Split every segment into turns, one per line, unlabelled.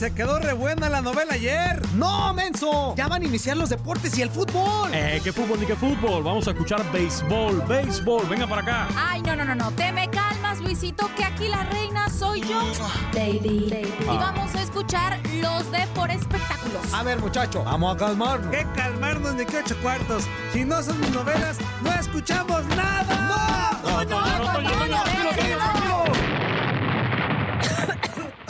Se quedó re buena la novela ayer.
¡No, menso! Ya van a iniciar los deportes y el fútbol.
Eh, ¿qué fútbol ni qué fútbol? Vamos a escuchar béisbol, béisbol. Venga para acá.
Ay, no, no, no, no. Te me calmas, Luisito, que aquí la reina soy yo. Baby. Y vamos a escuchar los de por espectáculos.
A ver, muchacho, vamos a calmarnos.
¿Qué calmarnos ni qué ocho cuartos? Si no son mis novelas, no escuchamos nada.
No, no, no, no, Toño, Toño, tranquilo, Toño, tranquilo.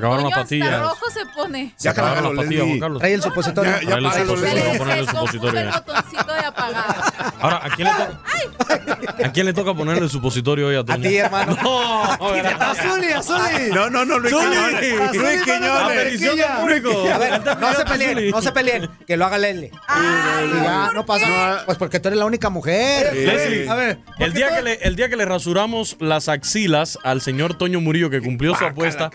Acabaron las
Toño, hasta
pastillas.
rojo se pone.
Se acabaron las pastillas, Juan Carlos.
Trae el supositorio.
Ya, ya
Ponle el supositorio,
Leslie.
Se
ponle el supositorio.
el botoncito de apagar.
Ahora, ¿a quién, le toca, ¿a quién le toca ponerle el supositorio hoy a
A
Toño?
ti, hermano.
No, ¿verdad?
Azuli, Azuli.
No, no, no, Luis
Zuli.
Quiñones.
Azuli,
Luis Quiñones.
a
petición del público.
A ver, no se peleen,
Zuli.
no se peleen. Que lo haga Leslie. Y ya,
¿por
no pasa nada. Pues porque tú eres la única mujer.
Leslie,
A ver, ¿por
el día, que le, el día que le rasuramos las axilas al señor Toño Murillo que cumplió su apuesta,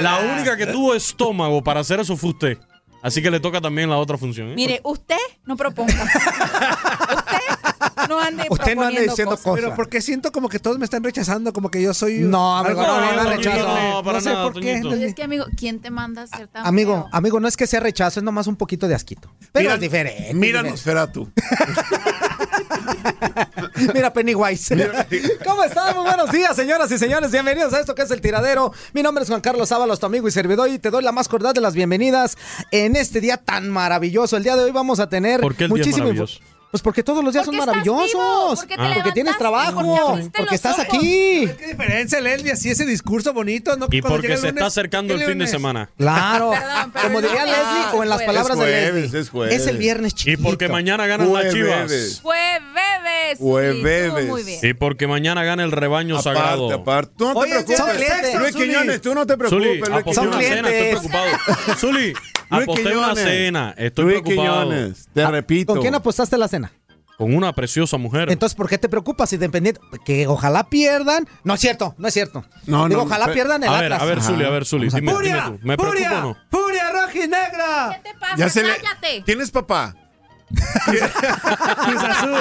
la única que tuvo estómago para hacer eso fue usted. Así que le toca también la otra función. ¿eh?
Mire, usted no proponga. usted no ande
Usted no ande diciendo
cosas.
cosas.
Pero porque siento como que todos me están rechazando, como que yo soy.
No, amigo, no,
horrible,
no, no,
rechazo.
no, para
no sé
nada,
por qué.
Toñito.
Es que, amigo, ¿quién te manda a ser tan
Amigo,
feo?
amigo, no es que sea rechazo, es nomás un poquito de asquito. Pero
Mira-
es diferente.
Míranos, tú.
Mira Pennywise. ¿Cómo están? Muy buenos días, señoras y señores. Bienvenidos a esto que es El Tiradero. Mi nombre es Juan Carlos Ábalos, tu amigo y servidor, y te doy la más cordial de las bienvenidas en este día tan maravilloso. El día de hoy vamos a tener
¿Por qué el día es
muchísimo info-
maravilloso?
Pues porque todos los días son
Porque
maravillosos.
vivo, porque te
porque tienes trabajo.
porque
estás
ojos.
aquí.
¿Qué diferencia, Leslie? Así ese discurso bonito, ¿no?
Y porque se está acercando el
¿qué
fin de semana.
Claro.
Perdón, pero
Como
no
diría Leslie o en las
jueves.
palabras
Es
de
jueves,
Leslie.
es jueves.
el viernes
Y
chiquito.
porque mañana ganan las
Jueves.
chivas.
Muy bien.
Y porque mañana gana el rebaño sagrado.
Aparte, aparte. Tú no te
Oye,
preocupes.
son clientes.
Luis. Quiñones, tú no te preocupes.
Zuli,
Son clientes.
preocupado. Zuli,
Luis
aposté una
Quiñones.
cena, estoy
Luis
preocupado.
Quiñones, te repito.
Ah, ¿Con quién apostaste la cena?
Con una preciosa mujer.
Entonces, ¿por qué te preocupas? Independiente. Que ojalá pierdan. No es cierto, no es cierto.
No,
Digo,
no,
ojalá
pero-
pierdan el
a ver,
Atlas.
a ver, Zuli, a ver, Zuli,
Vamos a-
dime, dime
¡Furia!
tú. ¿Me preocupa
¡Furia!
o no?
¡Furia roja y negra!
¿Qué te pasa?
Ya se le...
Cállate.
¿Quién es papá?
Cruz Azul.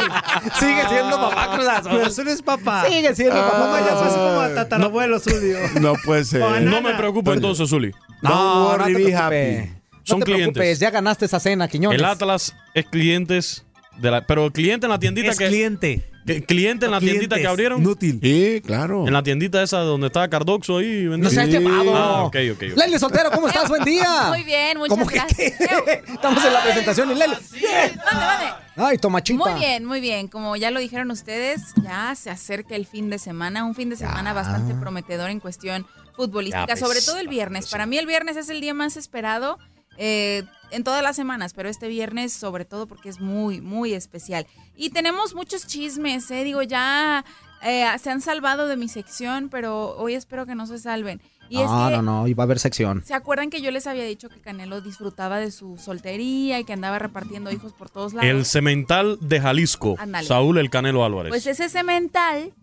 Sigue siendo papá Cruz Azul.
Cruz Azul es papá.
Sigue siendo
Mamá
papá.
ya pasó como a tatarabuelo suyo.
No puede ser.
No me preocupa entonces, Zuli.
No,
Don't
no
worry,
te
be
preocupes.
happy.
No
Son
te
clientes.
preocupes, ya ganaste esa cena, Quiñones.
El Atlas es clientes de la, pero cliente en la tiendita
Es
que
cliente.
que- cliente en la tiendita que abrieron.
Inútil.
Sí, claro.
En la tiendita esa donde estaba Cardoxo ahí.
No
vendiendo.
se ha
Sí.
llevado.
Ah, ok, ok, ok.
Lely Soltero, ¿cómo estás? Buen día.
Muy bien, muchas
¿Cómo que
gracias.
qué? Estamos en la presentación y Lely.
Mande.
Ay, tomachita.
Muy bien, muy bien. Como ya lo dijeron ustedes, ya se acerca el fin de semana, un fin de semana bastante prometedor en cuestión futbolística,
Ya, pues,
sobre todo el viernes. Para mí el viernes es el día más esperado eh, en todas las semanas, pero este viernes sobre todo porque es muy, muy especial. Y tenemos muchos chismes, eh, digo, ya eh, se han salvado de mi sección, pero hoy espero que no se salven. Y es
No,
que
no, no, y va a haber sección.
¿Se acuerdan que yo les había dicho que Canelo disfrutaba de su soltería y que andaba repartiendo hijos por todos lados?
El cemental de Jalisco. Saúl El Canelo Álvarez.
Pues ese cemental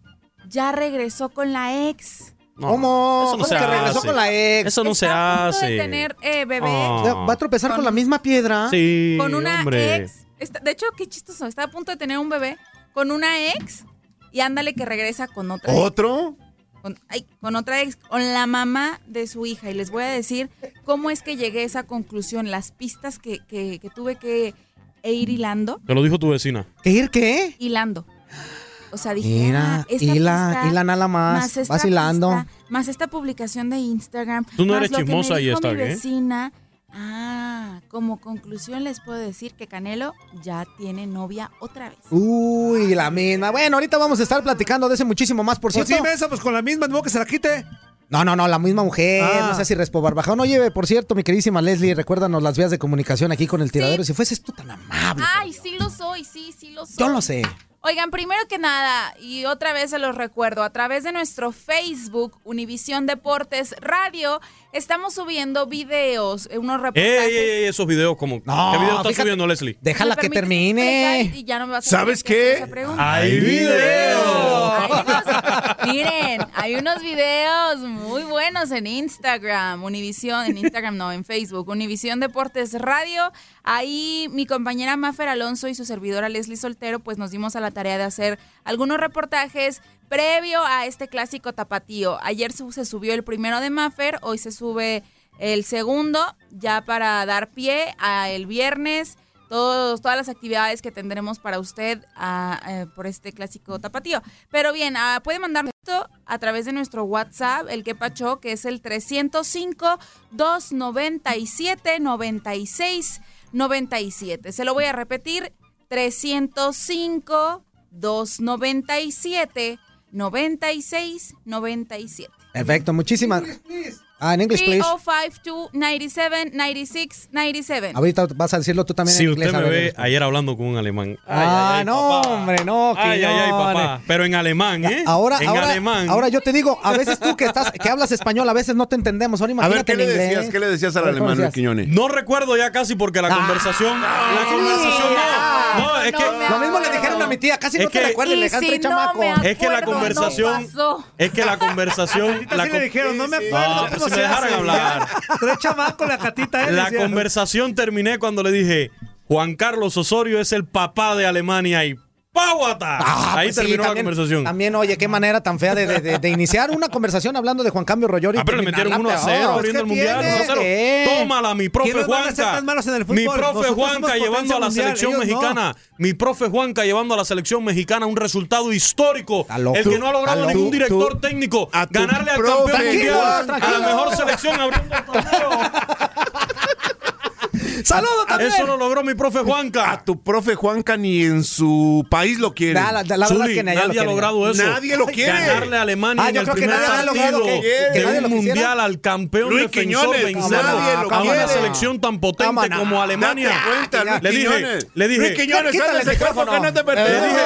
ya regresó con la ex.
No,
¿Cómo?
Eso no
¿Cómo
se
que regresó
hace.
con la ex?
Eso no se
Está a punto
hace.
de tener eh, bebé
Ah.
¿Va a tropezar con, la misma piedra?
Sí,
con una
hombre.
ex. Está- de hecho, qué chistoso. Está a punto de tener un bebé con una ex y ándale que regresa con otra ex.
¿Otro?
Con, ay, con otra ex, con la mamá de su hija. Y les voy a decir cómo es que llegué a esa conclusión, las pistas que, que- que tuve que e ir hilando.
Te lo dijo tu vecina.
¿Qué ir qué?
hilando. O sea, dije,
Mira,
ah, esta pista,
hila nada más,
esta
vacilando.
pista, más esta publicación de Instagram.
Tú no
más
eres
lo que me
chismosa y
dijo
está
mi
bien.
vecina. Ah, como conclusión les puedo decir que Canelo ya tiene novia otra vez.
Uy, la misma. Bueno, ahorita vamos a estar platicando de ese muchísimo más, por
Pues
cierto.
sí, Mesa, pues con la misma, no que se la quite.
No, no, no, la misma mujer.
Ah.
No sé si Respo Barbajón. Oye, por cierto, mi queridísima Leslie, recuérdanos las vías de comunicación aquí con el tiradero. Si fueses tú tan amable.
Ay, sí lo soy, sí, sí lo soy.
Yo lo sé.
Oigan, primero que nada, y otra vez se los recuerdo, a través de nuestro Facebook, Univisión Deportes Radio, estamos subiendo videos, eh, unos
Ey,
reportajes.
ey, ey, esos videos como.
No,
¿Qué video estás
fíjate.
subiendo, Leslie?
Déjala
¿Me
que termine.
Y ya no me vas a
¿Sabes qué?
¡Hay video!
Hay unos- miren, hay unos videos muy buenos en Instagram, Univisión, en Instagram no, en Facebook, Univisión Deportes Radio. Ahí mi compañera Mafer Alonso y su servidora Leslie Soltero, pues nos dimos a la tarea de hacer algunos reportajes previo a este clásico tapatío. Ayer se subió el primero de Mafer, hoy se sube el segundo, ya para dar pie a el viernes todos, todas las actividades que tendremos para usted eh, por este clásico tapatío. Pero bien, ah, puede mandarnos esto a través de nuestro WhatsApp, el que pacho, que es el 305-297-9697. Se lo voy a repetir, 305-297-9697.
Perfecto, muchísimas. Ah, en English, please.
305-97-9697.
Ahorita vas a decirlo tú también
Si
en
usted
inglés. a
me
ver,
ve ayer hablando con un alemán. Ay,
Ah,
ay, ay,
no,
papá.
hombre, no.
Ay, ay, ay, papá. Pero en alemán, ¿eh?
Ahora,
en
ahora,
alemán.
ahora yo te digo, a veces tú que estás, que hablas español, a veces no te entendemos. Ahora
A
imagínate
ver, ¿qué
en
le
inglés.
decías? ¿Qué le decías al
A ver, ¿cómo
alemán, Luis? Quiñones?
No recuerdo ya casi porque la conversación. la conversación no. No, es
no
que.
me
Lo mismo le dijeron a mi tía, casi
Es
no te
Y
le
si
chamaco.
me
Es que la conversación. es que la conversación.
A
la
le dijeron, no me acuerdo. La catita. él
La
decía.
conversación terminé cuando le dije: Juan Carlos Osorio es el papá de Alemania y ¡Páguata!
Ah,
Ahí
pues sí,
terminó
también-
la conversación.
También, oye, qué manera tan fea de, de- de- de iniciar una conversación hablando de Juan Cambio Rollori.
Ah, pero le metieron 1 a 0 abriendo el
¿qué
mundial.
tiene?
1 a 0.
¿Qué?
Tómala, mi profe
¿Quiénes van a ser
Juanca. Mi profe Juanca llevando a la selección mexicana. Mi profe Juanca llevando a la selección mexicana un resultado histórico. El que no ha logrado ningún director técnico ganarle al campeón mundial, a la mejor selección abriendo el torneo.
Saludos también.
Eso lo logró mi profe Juanca.
A tu profe Juanca ni en su país lo quiere.
La- la- la verdad
Zuli,
es que ni allá lo
nadie ha logrado eso.
Nadie lo quiere.
Ganarle a Alemania
Ah,
en el primer
nadie
partido
que- que
de
nadie
un
lo quisiera.
mundial al campeón
Luis
defensor
Quiñones,
vencerlo
nadie lo
a una
quiere.
selección tan potente
no.
como Alemania.
Date cuenta, Luis
le dije,
Quiñones.
le dije,
Luis Quiñones, ese que no te
le dije,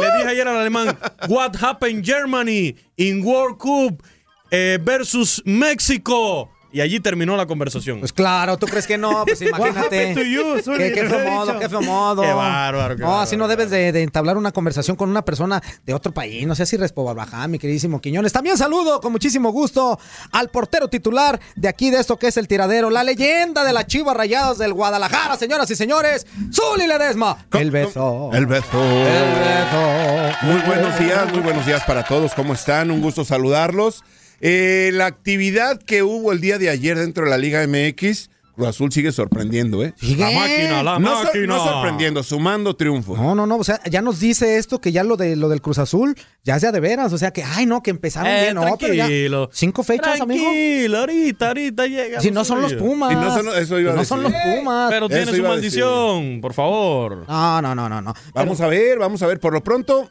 le dije ayer al alemán, what happened Germany in World Cup eh, versus México. Y allí terminó la conversación.
Pues claro, ¿tú crees que no? Pues imagínate.
to you, Zuli?
Qué, qué
dicho.
qué feo modo.
Qué bárbaro, qué
No, así no debes de, de entablar una conversación con una persona de otro país. No sé si Barbajá, mi queridísimo Quiñones. También saludo con muchísimo gusto al portero titular de aquí de esto que es el tiradero, la leyenda de las Chivas Rayadas del Guadalajara, señoras y señores, Zuli Ledesma. El beso.
El beso.
El beso.
Muy buenos días, muy buenos días para todos. ¿Cómo están? Un gusto saludarlos. Eh, la actividad que hubo el día de ayer dentro de la Liga MX, Cruz Azul sigue sorprendiendo, ¿eh?
Sigue.
La máquina, la
No, sor-
máquina.
no sorprendiendo, sumando triunfos.
No, no, no, o sea, ya nos dice esto que ya lo de lo del Cruz Azul ya sea de veras, o sea que ay no, que empezaron
Eh,
bien, no, pero ya cinco fechas, amigo.
Tranquilo, ahorita, ahorita llega.
Si no son los Pumas.
Y no son- eso iba a
no son los. Pumas.
Pero tiene su maldición, por favor.
No, no, no, no, no.
Vamos a ver, vamos a ver. Por lo pronto,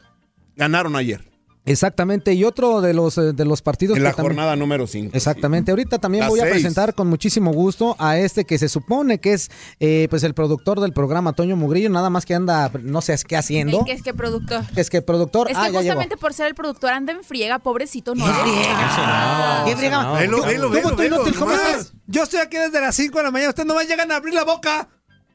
ganaron ayer.
Exactamente, y otro de los eh, de los partidos
En
que
la
también-
jornada número 5.
Exactamente, ahorita también voy a presentar con muchísimo gusto a este que se supone que es eh, pues el productor del programa, Toño Mugrillo, nada más que anda, no sé qué haciendo.
El que es que productor.
Es que productor,
Es
ah,
que
ya llegó.
justamente por ser el productor anda en friega, pobrecito, no.
No, no.
Yo estoy aquí desde las 5 de la mañana. Ustedes nomás llegan a abrir la boca.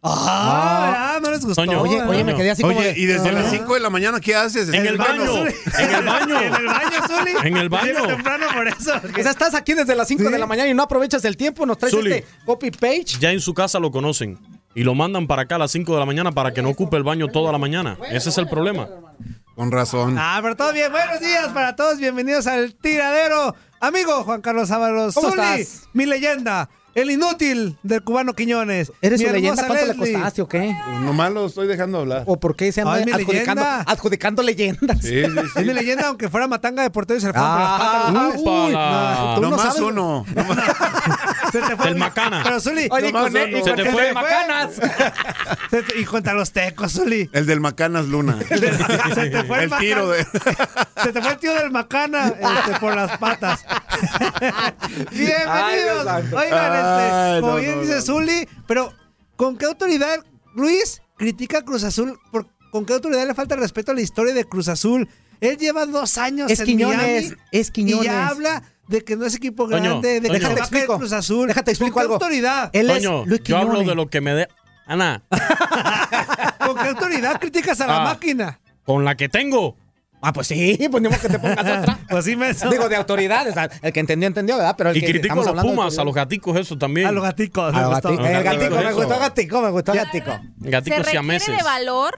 Ah, no les gustó.
Toño,
Oye, oye, me quedé así como
Oye,
de-
y desde
Ah.
las 5 de la mañana, ¿qué haces?
En el baño, en el baño.
En el baño, Zuli.
En el baño.
Temprano por eso.
O sea, estás aquí desde las 5 de la mañana y no aprovechas el tiempo, nos traes
Zuli.
este copy page.
Ya en su casa lo conocen. Y lo mandan para acá a las 5 de la mañana para que no ocupe el baño toda la mañana. Ese es el problema.
Con razón.
Ah, pero todo bien. Buenos días para todos. Bienvenidos al tiradero. Amigo Juan Carlos Ábalos.
¿Cómo
Zuli,
estás?
mi leyenda. El inútil del cubano Quiñones.
¿Eres su leyenda? ¿Cuánto le
Leslie.
costaste o qué?
Nomás lo estoy dejando hablar.
¿O por qué se anda adjudicando,
leyenda.
adjudicando leyendas?
Sí, sí, sí.
Es mi leyenda, aunque fuera matanga de portero y se le fueron por las
Ah,
patas.
uy, no, no
Nomás
sabes.
uno.
Se te fue
Del Macana.
Pero Zuli,
Oye,
nomás
con-
uno.
y
Se te
el
fue.
de Macanas.
Se te- y contra los tecos, Zuli.
El del Macanas Luna.
Se te fue el,
El tiro de.
Se te fue el tío del macana este, por las patas. Bienvenidos. Oigan, este,
Ay,
como
no,
bien
no,
dice
no.
Zuli, pero ¿con qué autoridad Luis critica a Cruz Azul? Por, ¿Con qué autoridad le falta el respeto a la historia de Cruz Azul? Él lleva dos años
Es
en
Quiñones,
Miami
es Quiñones.
y ya habla de que no es equipo
Toño,
grande, de que
Toño.
Déjate explico.
Cruz Azul.
Déjate explico
¿Con qué
algo.
autoridad?
Él es
Toño,
Luis
yo hablo de lo que me dé. Ana,
¿Con qué autoridad criticas a la
Ah.
máquina?
con la que tengo.
Ah, pues sí, pues ni modo que te pongas otra.
Pues sí, me
Digo, de autoridad, o sea, el que entendió, entendió, ¿verdad? Pero el
Y
que
critico a
estamos
los
hablando de
Pumas, a los
autoridad.
gaticos, eso también.
a los gaticos.
A
me
los
gustó.
gaticos. El
Los
gatico, me gustó gatico, me gustó gatico.
Se
Gaticos
requiere
siameses.
de valor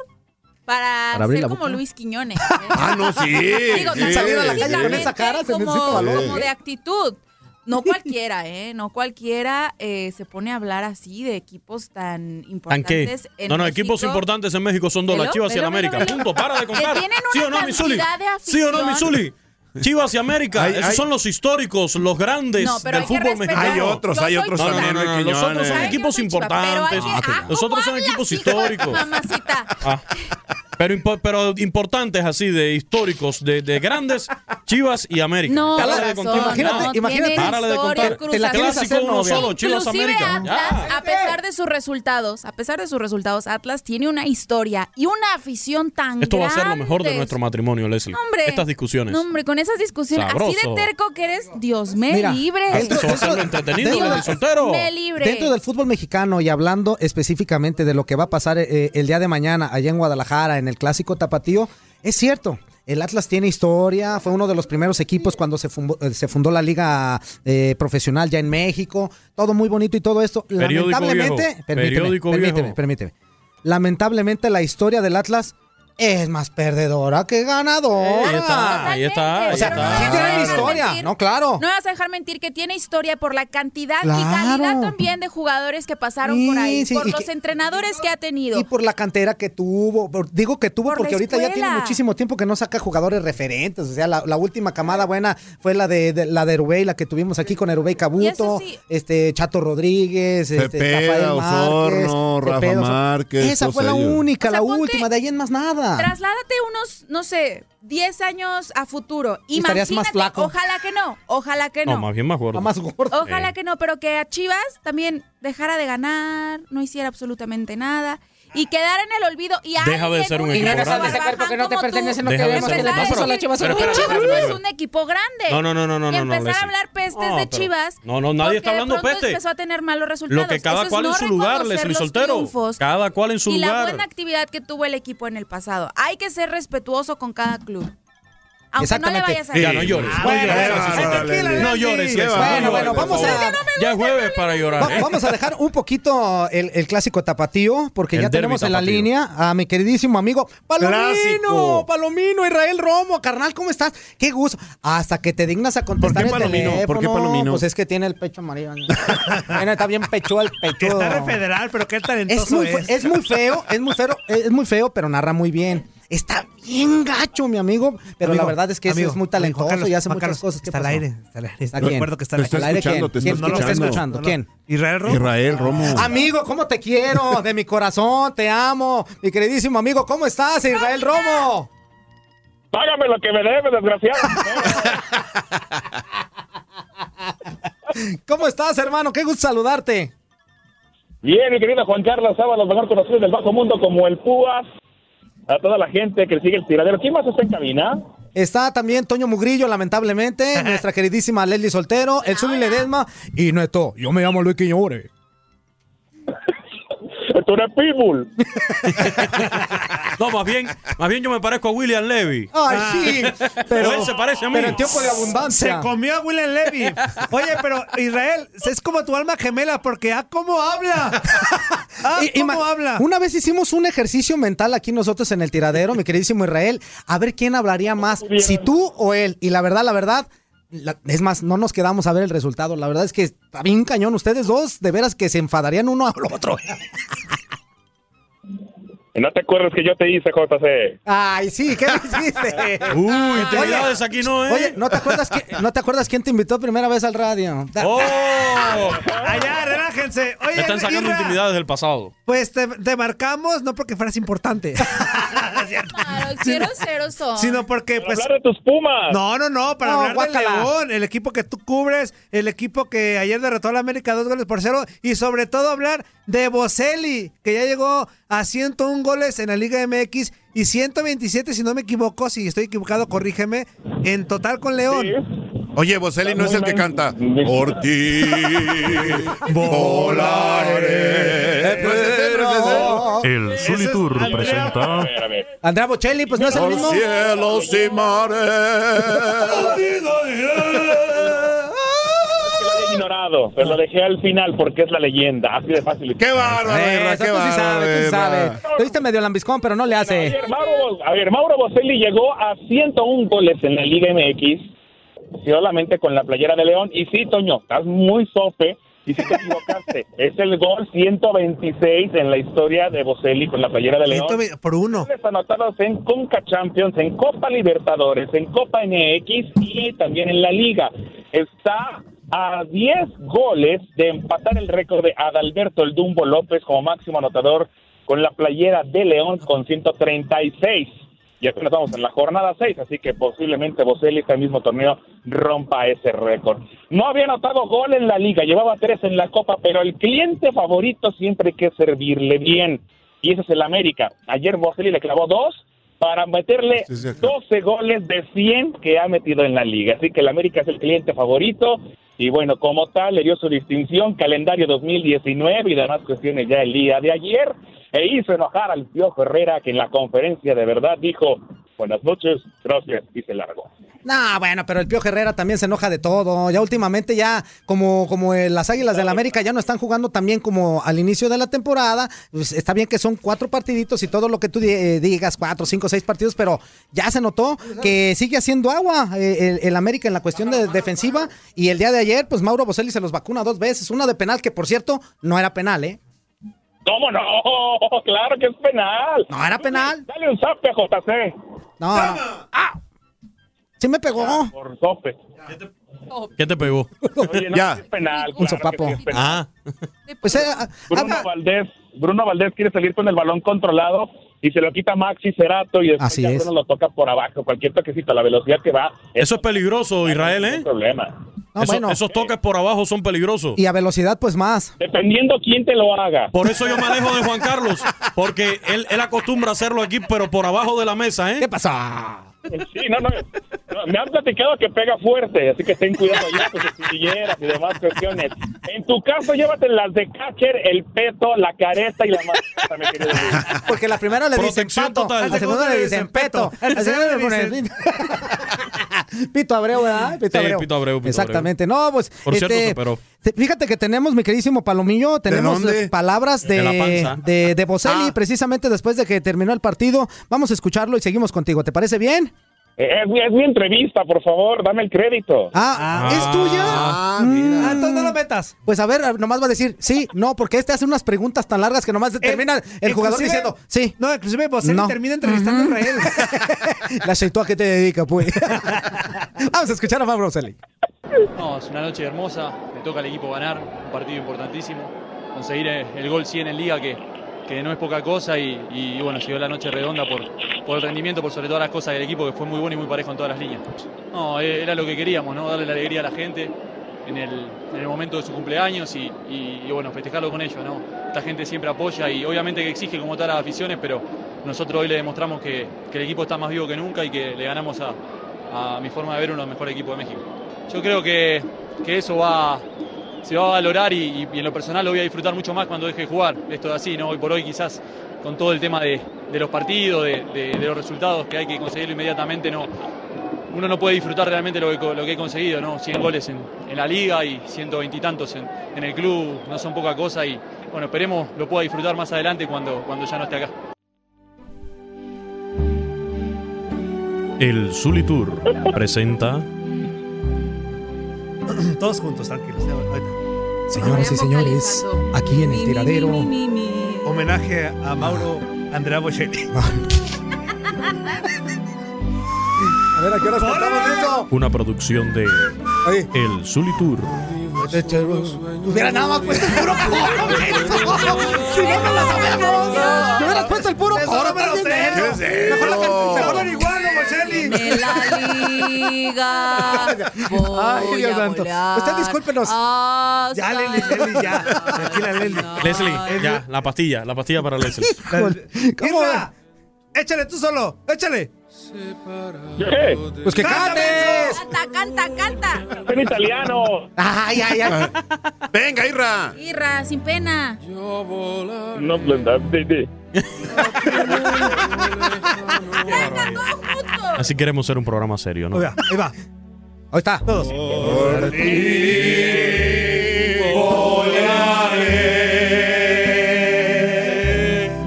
para,
Para
ser como
boca.
Luis Quiñones.
Ah, no, sí.
Digo,
sí,
salir a la calle con
físicamente
esa cara, se
como,
necesita valor.
como de actitud. No cualquiera, ¿eh? No cualquiera eh, se pone a hablar así de equipos tan
¿Tan
importantes.
qué?
en
No, no,
México.
equipos importantes en México son dos, las Chivas y el América. Punto, para de contar. ¿Sí
una
o no, mi Zuli?
cantidad de
¿Sí o no, mi
afición.
Zuli? Chivas y América,
Hay-
esos
hay-
son los históricos, los grandes
No,
del fútbol mexicano.
Hay otros, hay otros.
No, no,
también,
no, los otros son equipos importantes.
ah,
Los
¿cómo
otros son equipos históricos.
Mamacita.
Ah, pero, impo- pero importantes así, de históricos, de, de grandes, Chivas y América.
No,
Párale de
razón,
contar.
Imagínate,
no,
imagínate.
tiene
Párale de contar.
Te la
Clásico uno
novia.
solo, Chivas
Inclusive
América.
Atlas,
Ya.
a pesar de sus resultados, a pesar de sus resultados, Atlas tiene una historia y una afición tan
Esto va a ser lo mejor de nuestro matrimonio, Leslie.
No, hombre.
Estas discusiones.
No, hombre, con esas discusiones, así
Sabroso.
de terco que eres, Dios me
Mira,
libre.
Eso va a ser lo entretenido
dentro
del
de-
soltero.
me libre.
Dentro del fútbol mexicano y hablando específicamente de lo que va a pasar eh, el día de mañana allá en Guadalajara, en el clásico tapatío, es cierto. El Atlas tiene historia, fue uno de los primeros equipos cuando se fundó, eh, se fundó la liga eh, profesional ya en México, todo muy bonito y todo esto.
Periódico
Lamentablemente,
viejo,
permíteme,
periódico
permíteme,
viejo.
permíteme. Lamentablemente la historia del Atlas es más perdedora que ganadora.
Ahí está, ahí está.
O
ahí
sea,
está.
sí tiene historia,
Mentir.
no, claro.
No vas a dejar mentir que tiene historia por la cantidad y calidad también de jugadores que pasaron
Sí,
por ahí,
sí,
por los
que-
entrenadores que ha tenido.
Y por la cantera que tuvo. por- digo que tuvo
Por
porque ahorita ya tiene muchísimo tiempo que no saca jugadores referentes. O sea, la, la última camada buena fue la de, de- la de Erubey, la que tuvimos aquí con Erubey Cabuto,
sí.
este Chato Rodríguez, este, Rafael Márquez,
Osorno, Rafa. Márquez,
Esa fue la
ellos.
única,
O sea,
la
ponte-
última, de ahí en más nada.
Trasládate unos, no sé, 10 años a futuro.
Y estarías
Imagínate,
más flaco.
ojalá que no, ojalá que
No,
no.
más bien más gordo.
Más gordo.
Ojalá
Eh.
que no, pero que a Chivas también dejara de ganar, no hiciera absolutamente nada y quedara en el olvido. Y
Deja de
alguien,
ser un equipo grande.
barbaján
cuerpo que no te pertenece, no
Deja de
queremos
ser-
que le a la Chivas.
Chivas no es un equipo grande.
No, no, no, no, no,
y
no, no,
empezar a hablar pestes
No,
de Chivas.
No, no, nadie está
porque
hablando peste.
empezó a tener malos resultados.
Lo que cada
Eso es
cual en
no
su lugar, Leslie
los
Soltero.
triunfos
Cada cual en su
y la
lugar.
buena actividad que tuvo el equipo en el pasado. Hay que ser respetuoso con cada club. Aunque no le
Exactamente.
vayas a
Ya, no llores.
Ah,
no
bueno,
llores,
bueno,
No llores, no
Bueno, bueno, vamos a-.
Ya es jueves para llorar.
Va-
¿eh?
Vamos a dejar un poquito el, el clásico tapatío, porque
El
ya tenemos en la
tapatío.
línea a mi queridísimo amigo Palomino,
Clásico.
Palomino, Israel Romo, carnal, ¿cómo estás? Qué gusto. Hasta que te dignas a contestar
¿Por qué
el
Palomino?
teléfono.
¿Por qué Palomino?
Pues es que tiene el pecho amarillo. Bueno, está bien pechudo el pecho.
Está de federal, pero qué
Es
talentoso
muy,
es.
es muy feo, es muy feo, es muy feo, pero narra muy bien. Está bien gacho, mi amigo, pero
Amigo,
la verdad es que
amigo,
es muy talentoso
Juan Carlos,
y hace
Juan
muchas
Carlos,
cosas. ¿Qué
Está al aire, está al aire. Que está al
está
aire.
¿Al aire
escuchando,
quién?
te
¿Quién, quién te está
escuchando.
escuchando? ¿Quién?
Israel Romo.
Israel Romo.
Amigo, ¿cómo te quiero? De mi corazón, te amo. Mi queridísimo amigo, ¿cómo estás, Israel Romo?
Págame lo que me debe, desgraciado.
¿Cómo estás, hermano? Qué gusto saludarte.
Bien, mi querido Juan Carlos Sábado, mejor conocido del bajo mundo como el Púas. A toda la gente que sigue el tiradero. ¿Quién más está en cabina?
Está también Toño Mugrillo, lamentablemente, nuestra queridísima Leslie Soltero, el Zuli Ledesma y Neto. Yo me llamo Luis Quiñones.
Tú eres Pitbull.
No, más bien, más bien yo me parezco a William Levy.
Ay, sí, pero,
O él se parece a mí.
pero en tiempo de
Se
abundancia.
comió a William Levy. Oye, pero Israel, es como tu alma gemela porque ah, cómo habla. Ah, cómo habla.
Una vez hicimos un ejercicio mental aquí nosotros en el tiradero, mi queridísimo Israel, a ver quién hablaría más, si tú o él. Y la verdad, la verdad, la- es más, no nos quedamos a ver el resultado. La verdad es que está bien cañón. Ustedes dos, de veras que se enfadarían uno al otro.
No te acuerdas que yo te hice, JC.
Ay, sí, ¿qué me hiciste?
Uy, intimidades aquí no, ¿eh?
Oye, ¿no te acuerdas que, no te acuerdas quién te invitó primera vez al radio?
¡Oh!
Allá, relájense. Oye,
Me están sacando intimidades del pasado.
Pues te, te marcamos no porque fueras importante,
Claro, quiero cero son.
sino porque
Para
pues
hablar de tus Pumas.
No, no, no, para
No,
hablar
guácala.
de León, el equipo que tú cubres, el equipo que ayer derrotó a la América dos goles por cero y sobre todo hablar de Boselli, que ya llegó a 101 goles en la Liga MX y 127, si no me equivoco, si estoy equivocado, corrígeme, en total con León.
Oye, Boselli no es el que canta Por ti volaré. Es es ese.
El Zuli Tour
A
presenta.
Andrea Bocelli, pues no es el
Por
mismo.
cielos y mares.
Pero lo dejé al final porque es la leyenda. Así de fácil.
¡Qué bárbaro,
Eh,
qué
tú sí
bárbaro!
sabes, tú sabes. Viste medio lambiscón, pero no le hace.
Ayer Mauro, a ver, Mauro Boselli llegó a 101 goles en la Liga MX, solamente con la playera de León. Y sí, Toño, estás muy sofe y sí te equivocaste. es el gol 126 en la historia de Boselli con la playera de León.
120 por uno.
Anotados en Conca Champions, en Copa Libertadores, en Copa MX y también en la Liga. Está a 10 goles de empatar el récord de Adalberto El Dumbo López como máximo anotador con la playera de León con 136. Y apenas estamos en la jornada 6, así que posiblemente Boselli este mismo torneo rompa ese récord. No había anotado gol en la liga, llevaba tres en la copa, pero el cliente favorito siempre hay que servirle bien. Y ese es el América. Ayer Boselli le clavó dos para meterle
Sí, sí, acá.
12 goles de 100 que ha metido en la liga. Así que el América es el cliente favorito. Y bueno, como tal, le dio su distinción, calendario 2019 y demás cuestiones ya el día de ayer. E hizo enojar al Piojo Herrera, que en la conferencia de verdad dijo, buenas noches, gracias, y se largó.
No, bueno, pero el Pío Herrera también se enoja de todo. Ya últimamente ya, como, como eh, las Águilas del América ya no están jugando tan bien como al inicio de la temporada, pues está bien que son cuatro partiditos y todo lo que tú eh, digas, cuatro, cinco, seis partidos, pero ya se notó que sigue haciendo agua eh, el, el América en la cuestión de defensiva y el día de ayer, pues Mauro Boselli se los vacuna dos veces, una de penal que por cierto no era penal, ¿eh?
¿Cómo no? Claro que es penal.
No era penal.
Dale un zape a JC.
No, no. ¡Ah! Sí me pegó.
Por sope.
¿Qué te pegó?
Oye, no,
Ya.
es penal.
Un
claro que
sopapo.
sí es penal.
Ah,
Pues eh,
Bruno
ah,
Valdés, Bruno Valdés quiere salir con el balón controlado y se lo quita Maxi Cerato y después
Así
ya
es.
Bruno lo toca por abajo. Cualquier toquecito, la velocidad que va.
eso es peligroso, Israel,
No
¿eh?
hay problema.
no,
Eso-
bueno.
Esos toques por abajo son peligrosos.
Y a velocidad, pues más.
Dependiendo quién te lo haga.
Por eso yo me alejo de Juan Carlos, porque él, él acostumbra a hacerlo aquí, pero por abajo de la mesa, ¿eh?
¿Qué pasa?
Sí, no, no, no, Me han platicado que pega fuerte, así que ten cuidado ya con sus rodilleras y demás cuestiones. En tu caso, llévate las de catcher, el peto, la careta y la mascota, mi querido Luis.
Porque la primera le dicen
Protección
pato,
total.
la segunda le dicen peto, la segunda le ponen Pito Abreu, ¿verdad? Pito
Sí,
Abreu.
Pito Abreu, Pito
Exactamente. No, pues
Por cierto,
este,
superó.
Te- Fíjate que tenemos, mi queridísimo Palomillo, tenemos eh, palabras de,
De
de, de Boselli,
Ah.
precisamente después de que terminó el partido. Vamos a escucharlo y seguimos contigo. ¿Te parece bien?
Eh, Es, mi- es mi entrevista, por favor, dame el crédito.
Ah, ¿es tuya?
Ah, mira.
Ah, entonces no lo metas.
Pues a ver, nomás va a decir sí, no, porque este hace unas preguntas tan largas que nomás termina el jugador diciendo sí.
No, inclusive
No.
termina entrevistando a Israel.
La aceitó a qué te dedica, pues. Vamos a escuchar a Mauro Boselli.
No, es una noche hermosa, le toca al equipo ganar, un partido importantísimo, conseguir eh, el gol 100 en liga que, que no es poca cosa y, y, bueno, llegó la noche redonda por, el rendimiento, por sobre todas las cosas del equipo que fue muy bueno y muy parejo en todas las líneas. No, eh, era lo que queríamos, ¿no? Darle la alegría a la gente en el, en el momento de su cumpleaños y, bueno, festejarlo con ellos, ¿no? Esta gente siempre apoya y obviamente que exige como todas las aficiones, pero nosotros hoy le demostramos que, que el equipo está más vivo que nunca y que le ganamos a, a mi forma de ver uno de los mejores equipos de México. Yo creo que, que eso va, se va a valorar y, en lo personal lo voy a disfrutar mucho más cuando deje de jugar. Esto es así, ¿no? Hoy por hoy quizás con todo el tema de, de los partidos, de, de- de los resultados que hay que conseguirlo inmediatamente, no, uno no puede disfrutar realmente lo que, lo que he conseguido, ¿no? 100 goles en, en la liga y 120 y tantos en, en el club, no son poca cosa y bueno, esperemos lo pueda disfrutar más adelante cuando, cuando ya no esté acá.
El Zulitur presenta
Todos juntos, tranquilos.
Señoras y señores, aquí en el tiradero.
Homenaje a Mauro Andrea Bocelli.
A ver, ¿a qué eso?
una producción de
Ahí.
El Zulitur.
Hubiera nada más puesto el puro coro. Si no. Mejor la
marihuano, Bocelli.
Liga. Voy
Ay, Dios
a
santo.
volar
Usted discúlpenos.
hasta
Ya, Leli, Leli, ya. Tranquila, Leli.
Leslie, ya, la pastilla, la pastilla para Leslie.
¿Cómo?
Irra, échale tú solo, échale.
¿Qué?
Pues que cantes.
Canta, canta, canta.
En italiano.
Ay, ay, ay.
Venga, Irra.
Irra, sin pena.
No, blenda, de, de.
Venga, todos juntos.
Así queremos ser un programa serio, ¿no?
Oiga, ahí va.
Ahí está.
Todos.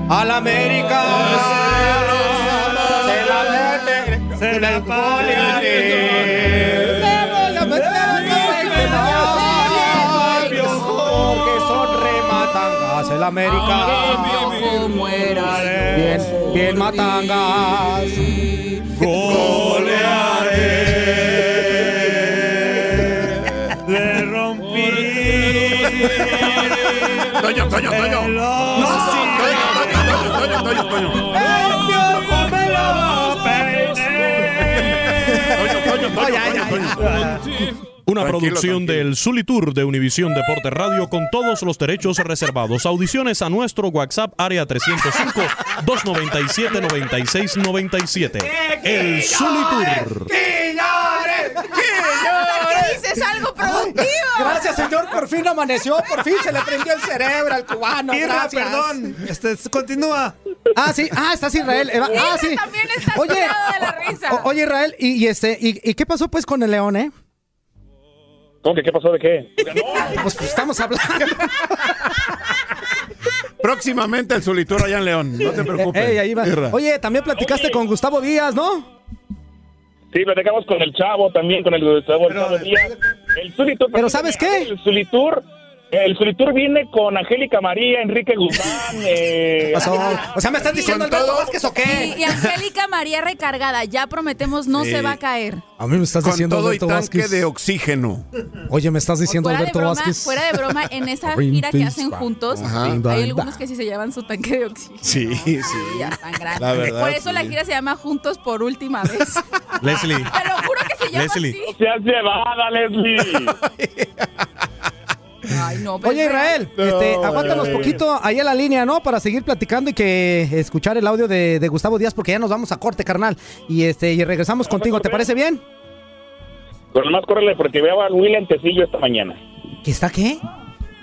Al América. América.
Viejo muera.
Bien, bien matangas.
Le rompí.
Toño, Toño, Toño.
el
No. Toño, Toño, Toño, Toño.
El piojo me lo peiné.
Toño, Toño, Toño, Toño, Toño.
Una
Tranquilo,
producción
tranquilo.
del Zulitur de Univisión Deporte Radio con todos los derechos reservados. Audiciones a nuestro WhatsApp área 305 297 9697. El Zulitur.
¿Qué dices? Algo productivo.
Gracias, señor. Por fin amaneció. Por fin se le prendió el cerebro al cubano.
Irra,
Gracias.
perdón. Este, continúa.
Ah, sí, ah, estás Israel. Eva- Ah, sí.
también está
Oye,
de la risa.
o- oye, Israel, y, y este, y, y qué pasó pues con el león, eh?
¿Cómo que qué pasó de qué?
Pues, pues, estamos hablando.
Próximamente el Solitur allá en León. No te preocupes.
Ey, ahí va.
Irra.
Oye, también platicaste con Gustavo Díaz, ¿no?
Sí, platicamos con el chavo también, con el Gustavo el Chavo Díaz. El Zulitur.
Pero ¿sabes qué?
El Zulitur, el Zulitur viene con Angélica María, Enrique Guzmán. Eh,
Pasó. O sea, ¿me estás diciendo Alberto Vázquez o qué?
Y, y Angélica María recargada, ya prometemos no
Sí.
se va a caer.
A mí me estás
Con
diciendo
todo y
Alberto
tanque
Vázquez.
de oxígeno.
Oye, me estás diciendo
fuera de
Alberto
broma,
Vázquez.
fuera de broma, en esa gira que hacen juntos,
Ajá.
hay algunos que sí se llevan su tanque de oxígeno.
Sí, sí.
Ya están grandes.
La verdad,
por eso la gira se llama Juntos por última vez.
Leslie.
Te lo juro que se llama
Leslie.
así.
Se has llevada, Leslie.
Ay, no, pero
Oye. Israel, este,
No,
aguántanos poquito ahí en la línea, ¿no? Para seguir platicando y que escuchar el audio de, de Gustavo Díaz, porque ya nos vamos a corte, carnal. Y este, y regresamos contigo, ¿te parece bien?
Pero nomás córrele porque veo a William Tecillo esta mañana.
¿Qué está qué?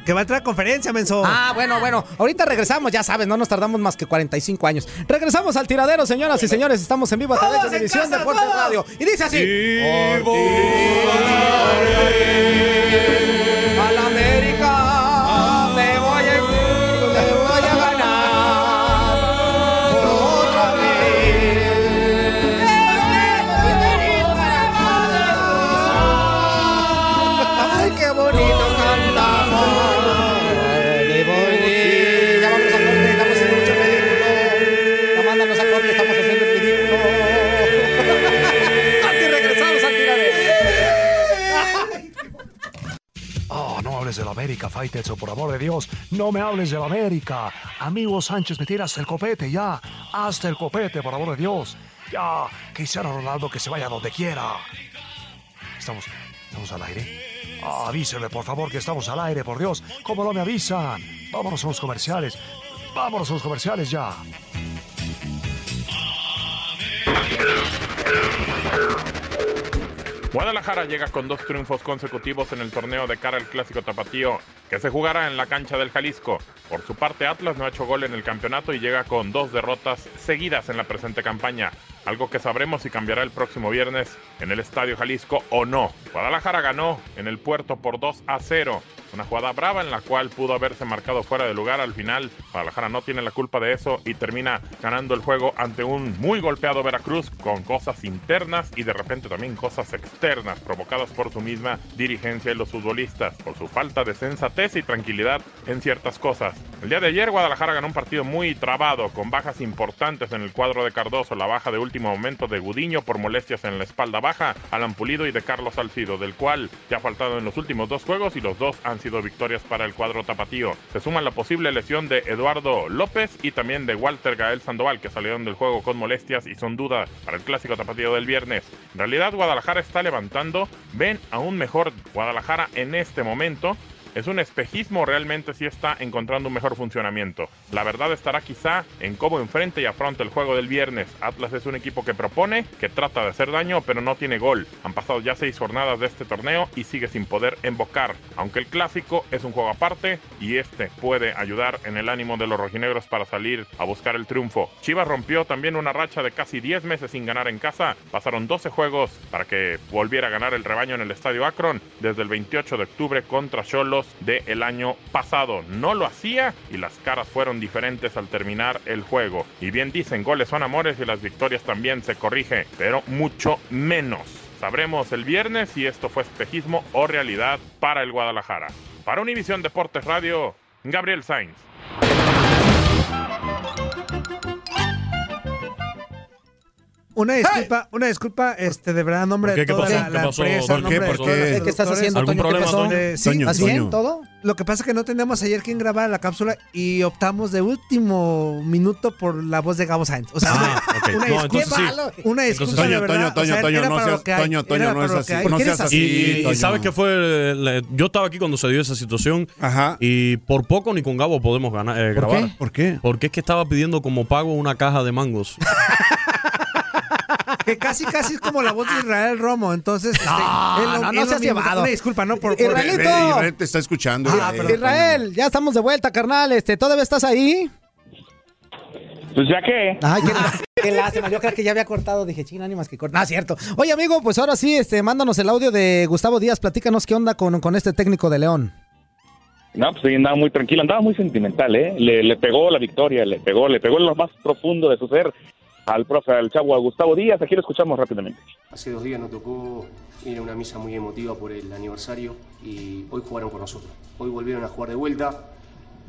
Que va a entrar a conferencia, menso.
Ah, bueno, bueno. Ahorita regresamos, ya sabes, no nos tardamos más que 45 años. Regresamos al tiradero, señoras y señores. Estamos en vivo a través de
casa,
Deportes. Radio. Y dice así. A la América
América, Faitelson, por amor de Dios. No me hables de la América. Amigo Sánchez, me tiras el copete ya. Hasta el copete, por amor de Dios. Ya, Cristiano Ronaldo que se vaya donde quiera. Estamos, estamos al aire. Ah, avísenme, por favor, que estamos al aire, por Dios. ¿Cómo no me avisan? Vámonos a los comerciales. Vámonos a los comerciales ya.
Guadalajara llega con dos triunfos consecutivos en el torneo de cara al clásico tapatío que se jugará en la cancha del Jalisco. Por su parte, Atlas no ha hecho gol en el campeonato y llega con dos derrotas seguidas en la presente campaña, algo que sabremos si cambiará el próximo viernes en el Estadio Jalisco o no. Guadalajara ganó en el puerto por 2 a 0, una jugada brava en la cual pudo haberse marcado fuera de lugar al final. Guadalajara no tiene la culpa de eso y termina ganando el juego ante un muy golpeado Veracruz con cosas internas y de repente también cosas externas provocadas por su misma dirigencia y los futbolistas, por su falta de sensatez y tranquilidad en ciertas cosas. El día de ayer Guadalajara ganó un partido muy trabado, con bajas importantes en el cuadro de Cardoso, la baja de último momento de Gudiño por molestias en la espalda baja, Alan Pulido y de Carlos Salcido, del cual ya ha faltado en los últimos dos juegos y los dos han sido victorias para el cuadro tapatío. Se suma la posible lesión de Eduardo López y también de Walter Gael Sandoval, que salieron del juego con molestias y son duda para el clásico tapatío del viernes. En realidad Guadalajara está levantando, ven a un mejor Guadalajara en este momento. Es un espejismo, realmente sí está encontrando un mejor funcionamiento. La verdad estará quizá en cómo enfrente y afronta el juego del viernes. Atlas es un equipo que propone, que trata de hacer daño, pero no tiene gol. Han pasado ya seis jornadas de este torneo y sigue sin poder embocar. Aunque el clásico es un juego aparte y este puede ayudar en el ánimo de los rojinegros para salir a buscar el triunfo. Chivas rompió también una racha de casi 10 meses sin ganar en casa. Pasaron 12 juegos para que volviera a ganar el rebaño en el Estadio Akron desde el 28 de octubre contra Cholos del año pasado. No lo hacía y las caras fueron diferentes al terminar el juego. Y bien dicen, goles son amores y las victorias también se corrige, pero mucho menos. Sabremos el viernes si esto fue espejismo o realidad para el Guadalajara. Para Univisión Deportes Radio, Gabriel Sainz.
Una disculpa, una disculpa, este, de verdad, nombre
¿Por qué?
de
¿Qué
toda
pasó?
la,
¿Qué
la
pasó?
empresa,
¿Por qué?
nombre de
¿Por
todos
qué?
los
¿Qué estás haciendo,
¿Algún
Toño? ¿Qué
problema,
pasó?
Toño?
Eh, sí,
Toño,
¿Estás bien?
Toño.
¿Todo?
Lo que pasa es que no teníamos ayer quien grabara la cápsula y optamos de último minuto por la voz de Gabo Sainz. O sea,
Ah,
una,
ok.
una
No,
disculpa,
entonces sí.
una disculpa
Toño,
de verdad.
Toño,
o sea,
Toño, no seas-
que
Toño, Toño, no es así.
que.
No
¿Qué
seas así.
Y, y
Toño.
¿sabe qué fue? la- yo estaba aquí cuando se dio esa situación
Ajá.
y por poco ni con Gabo podemos ganar, eh, grabar.
qué? ¿Por qué?
Porque es que estaba pidiendo como pago una caja de mangos.
Que casi, casi es como la voz de Israel Romo. Entonces, este,
No,
es lo-
no, seas
mismo.
llevado.
Una disculpa, ¿no? Por,
Israelito.
Israel, te está escuchando.
Ah.
Israel,
ya estamos de vuelta, carnal. Este, ¿Todavía estás ahí?
Pues ya que.
Ay, qué, qué lástima. Yo creo que ya había cortado. Dije, ching, ánimas que corta. Ah, cierto. Oye, amigo, pues ahora sí, este, mándanos el audio de Gustavo Díaz. Platícanos qué onda con, con este técnico de León.
No, pues sí, andaba muy tranquilo, andaba muy sentimental, ¿eh? Le, le pegó la victoria, le pegó, le pegó en lo más profundo de su ser al profe, al chavo, a Gustavo Díaz. Aquí lo escuchamos rápidamente.
Hace dos días nos tocó ir a una misa muy emotiva por el aniversario y hoy jugaron con nosotros. Hoy volvieron a jugar de vuelta.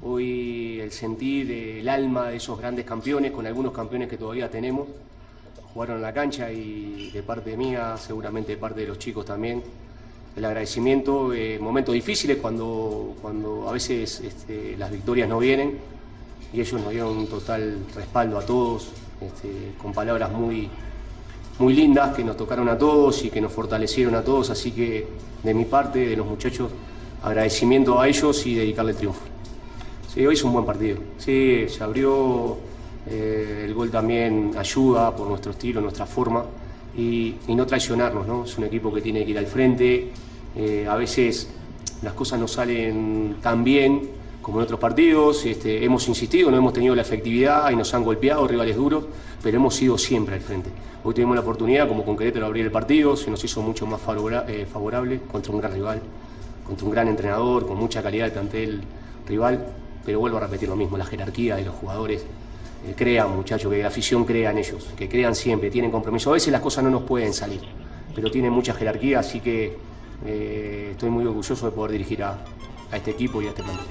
Hoy el sentir, el alma de esos grandes campeones, con algunos campeones que todavía tenemos, jugaron en la cancha y de parte mía, seguramente de parte de los chicos también, el agradecimiento, eh, momentos difíciles cuando, cuando a veces este, las victorias no vienen y ellos nos dieron un total respaldo a todos, este, con palabras muy, muy lindas que nos tocaron a todos y que nos fortalecieron a todos, así que de mi parte, de los muchachos, agradecimiento a ellos y dedicarle el triunfo. Sí, hoy es un buen partido. Sí, se abrió, eh, el gol también ayuda por nuestro estilo, nuestra forma y, no traicionarnos, ¿no? Es un equipo que tiene que ir al frente, eh, a veces las cosas no salen tan bien como en otros partidos, este, hemos insistido, no hemos tenido la efectividad y nos han golpeado rivales duros, pero hemos ido siempre al frente. Hoy tuvimos la oportunidad, como con Querétaro, abrir el partido, se nos hizo mucho más favora- eh, favorable contra un gran rival, contra un gran entrenador, con mucha calidad de plantel rival, pero vuelvo a repetir lo mismo, la jerarquía de los jugadores. eh, crean, muchachos, que la afición crea en ellos, que crean siempre, tienen compromiso. A veces las cosas no nos pueden salir, pero tienen mucha jerarquía, así que eh, estoy muy orgulloso de poder dirigir a, a este equipo y a este plantel.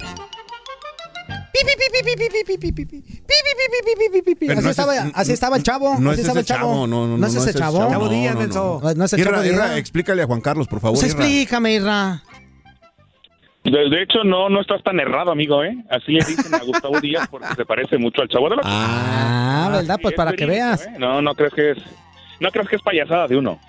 Pero
Así,
no es
estaba,
ese-
así estaba el chavo.
No
así
es
estaba
ese
el chavo.
chavo, no, no,
es ese chavo.
No,
Chavo
no,
Díaz,
no, no.
No es el chavo Díaz.
explícale a Juan Carlos, por favor.
Pues explícame, Irra.
De, de hecho, no, no estás tan errado, amigo, ¿eh? Así le dicen a Gustavo Díaz porque se parece mucho al chavo de los...
Ah, ¿verdad? Pues
es
para que veas.
¿eh? No, no crees que es... No crees que es payasada de uno.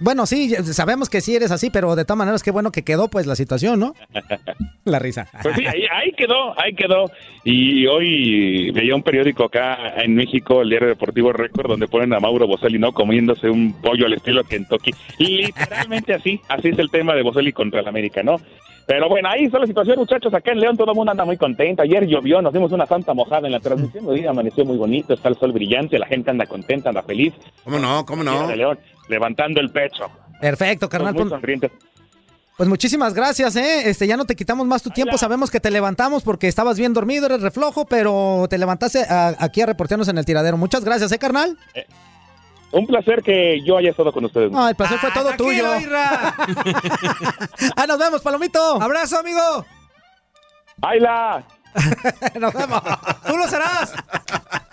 Bueno, sí, sabemos que sí eres así, pero de todas maneras, qué bueno que quedó pues la situación, ¿no? La risa.
Pues sí, ahí, ahí quedó, ahí quedó. Y hoy veía un periódico acá en México, el diario deportivo Récord, donde ponen a Mauro Boselli, ¿no? Comiéndose un pollo al estilo Kentucky. Literalmente así, así es el tema de Boselli contra el América, ¿no? Pero bueno, ahí está la situación, muchachos. Acá en León todo el mundo anda muy contento. Ayer llovió, nos dimos una santa mojada en la transmisión. Hoy amaneció muy bonito, está el sol brillante, la gente anda contenta, anda feliz.
¿Cómo no? ¿Cómo no?
De León, levantando el pecho.
Perfecto, carnal.
Muy
Pues,
sonrientes.
pues muchísimas gracias, ¿eh? Este, ya no te quitamos más tu tiempo. Sabemos que te levantamos porque estabas bien dormido, eres reflojo, pero te levantaste a- aquí a reportearnos en el tiradero. Muchas gracias, ¿eh, carnal?
Un placer que yo haya estado con ustedes.
No, el placer fue todo tuyo. ah, nos vemos, Palomito.
Abrazo, amigo.
¡Ayla!
nos vemos.
Tú lo serás.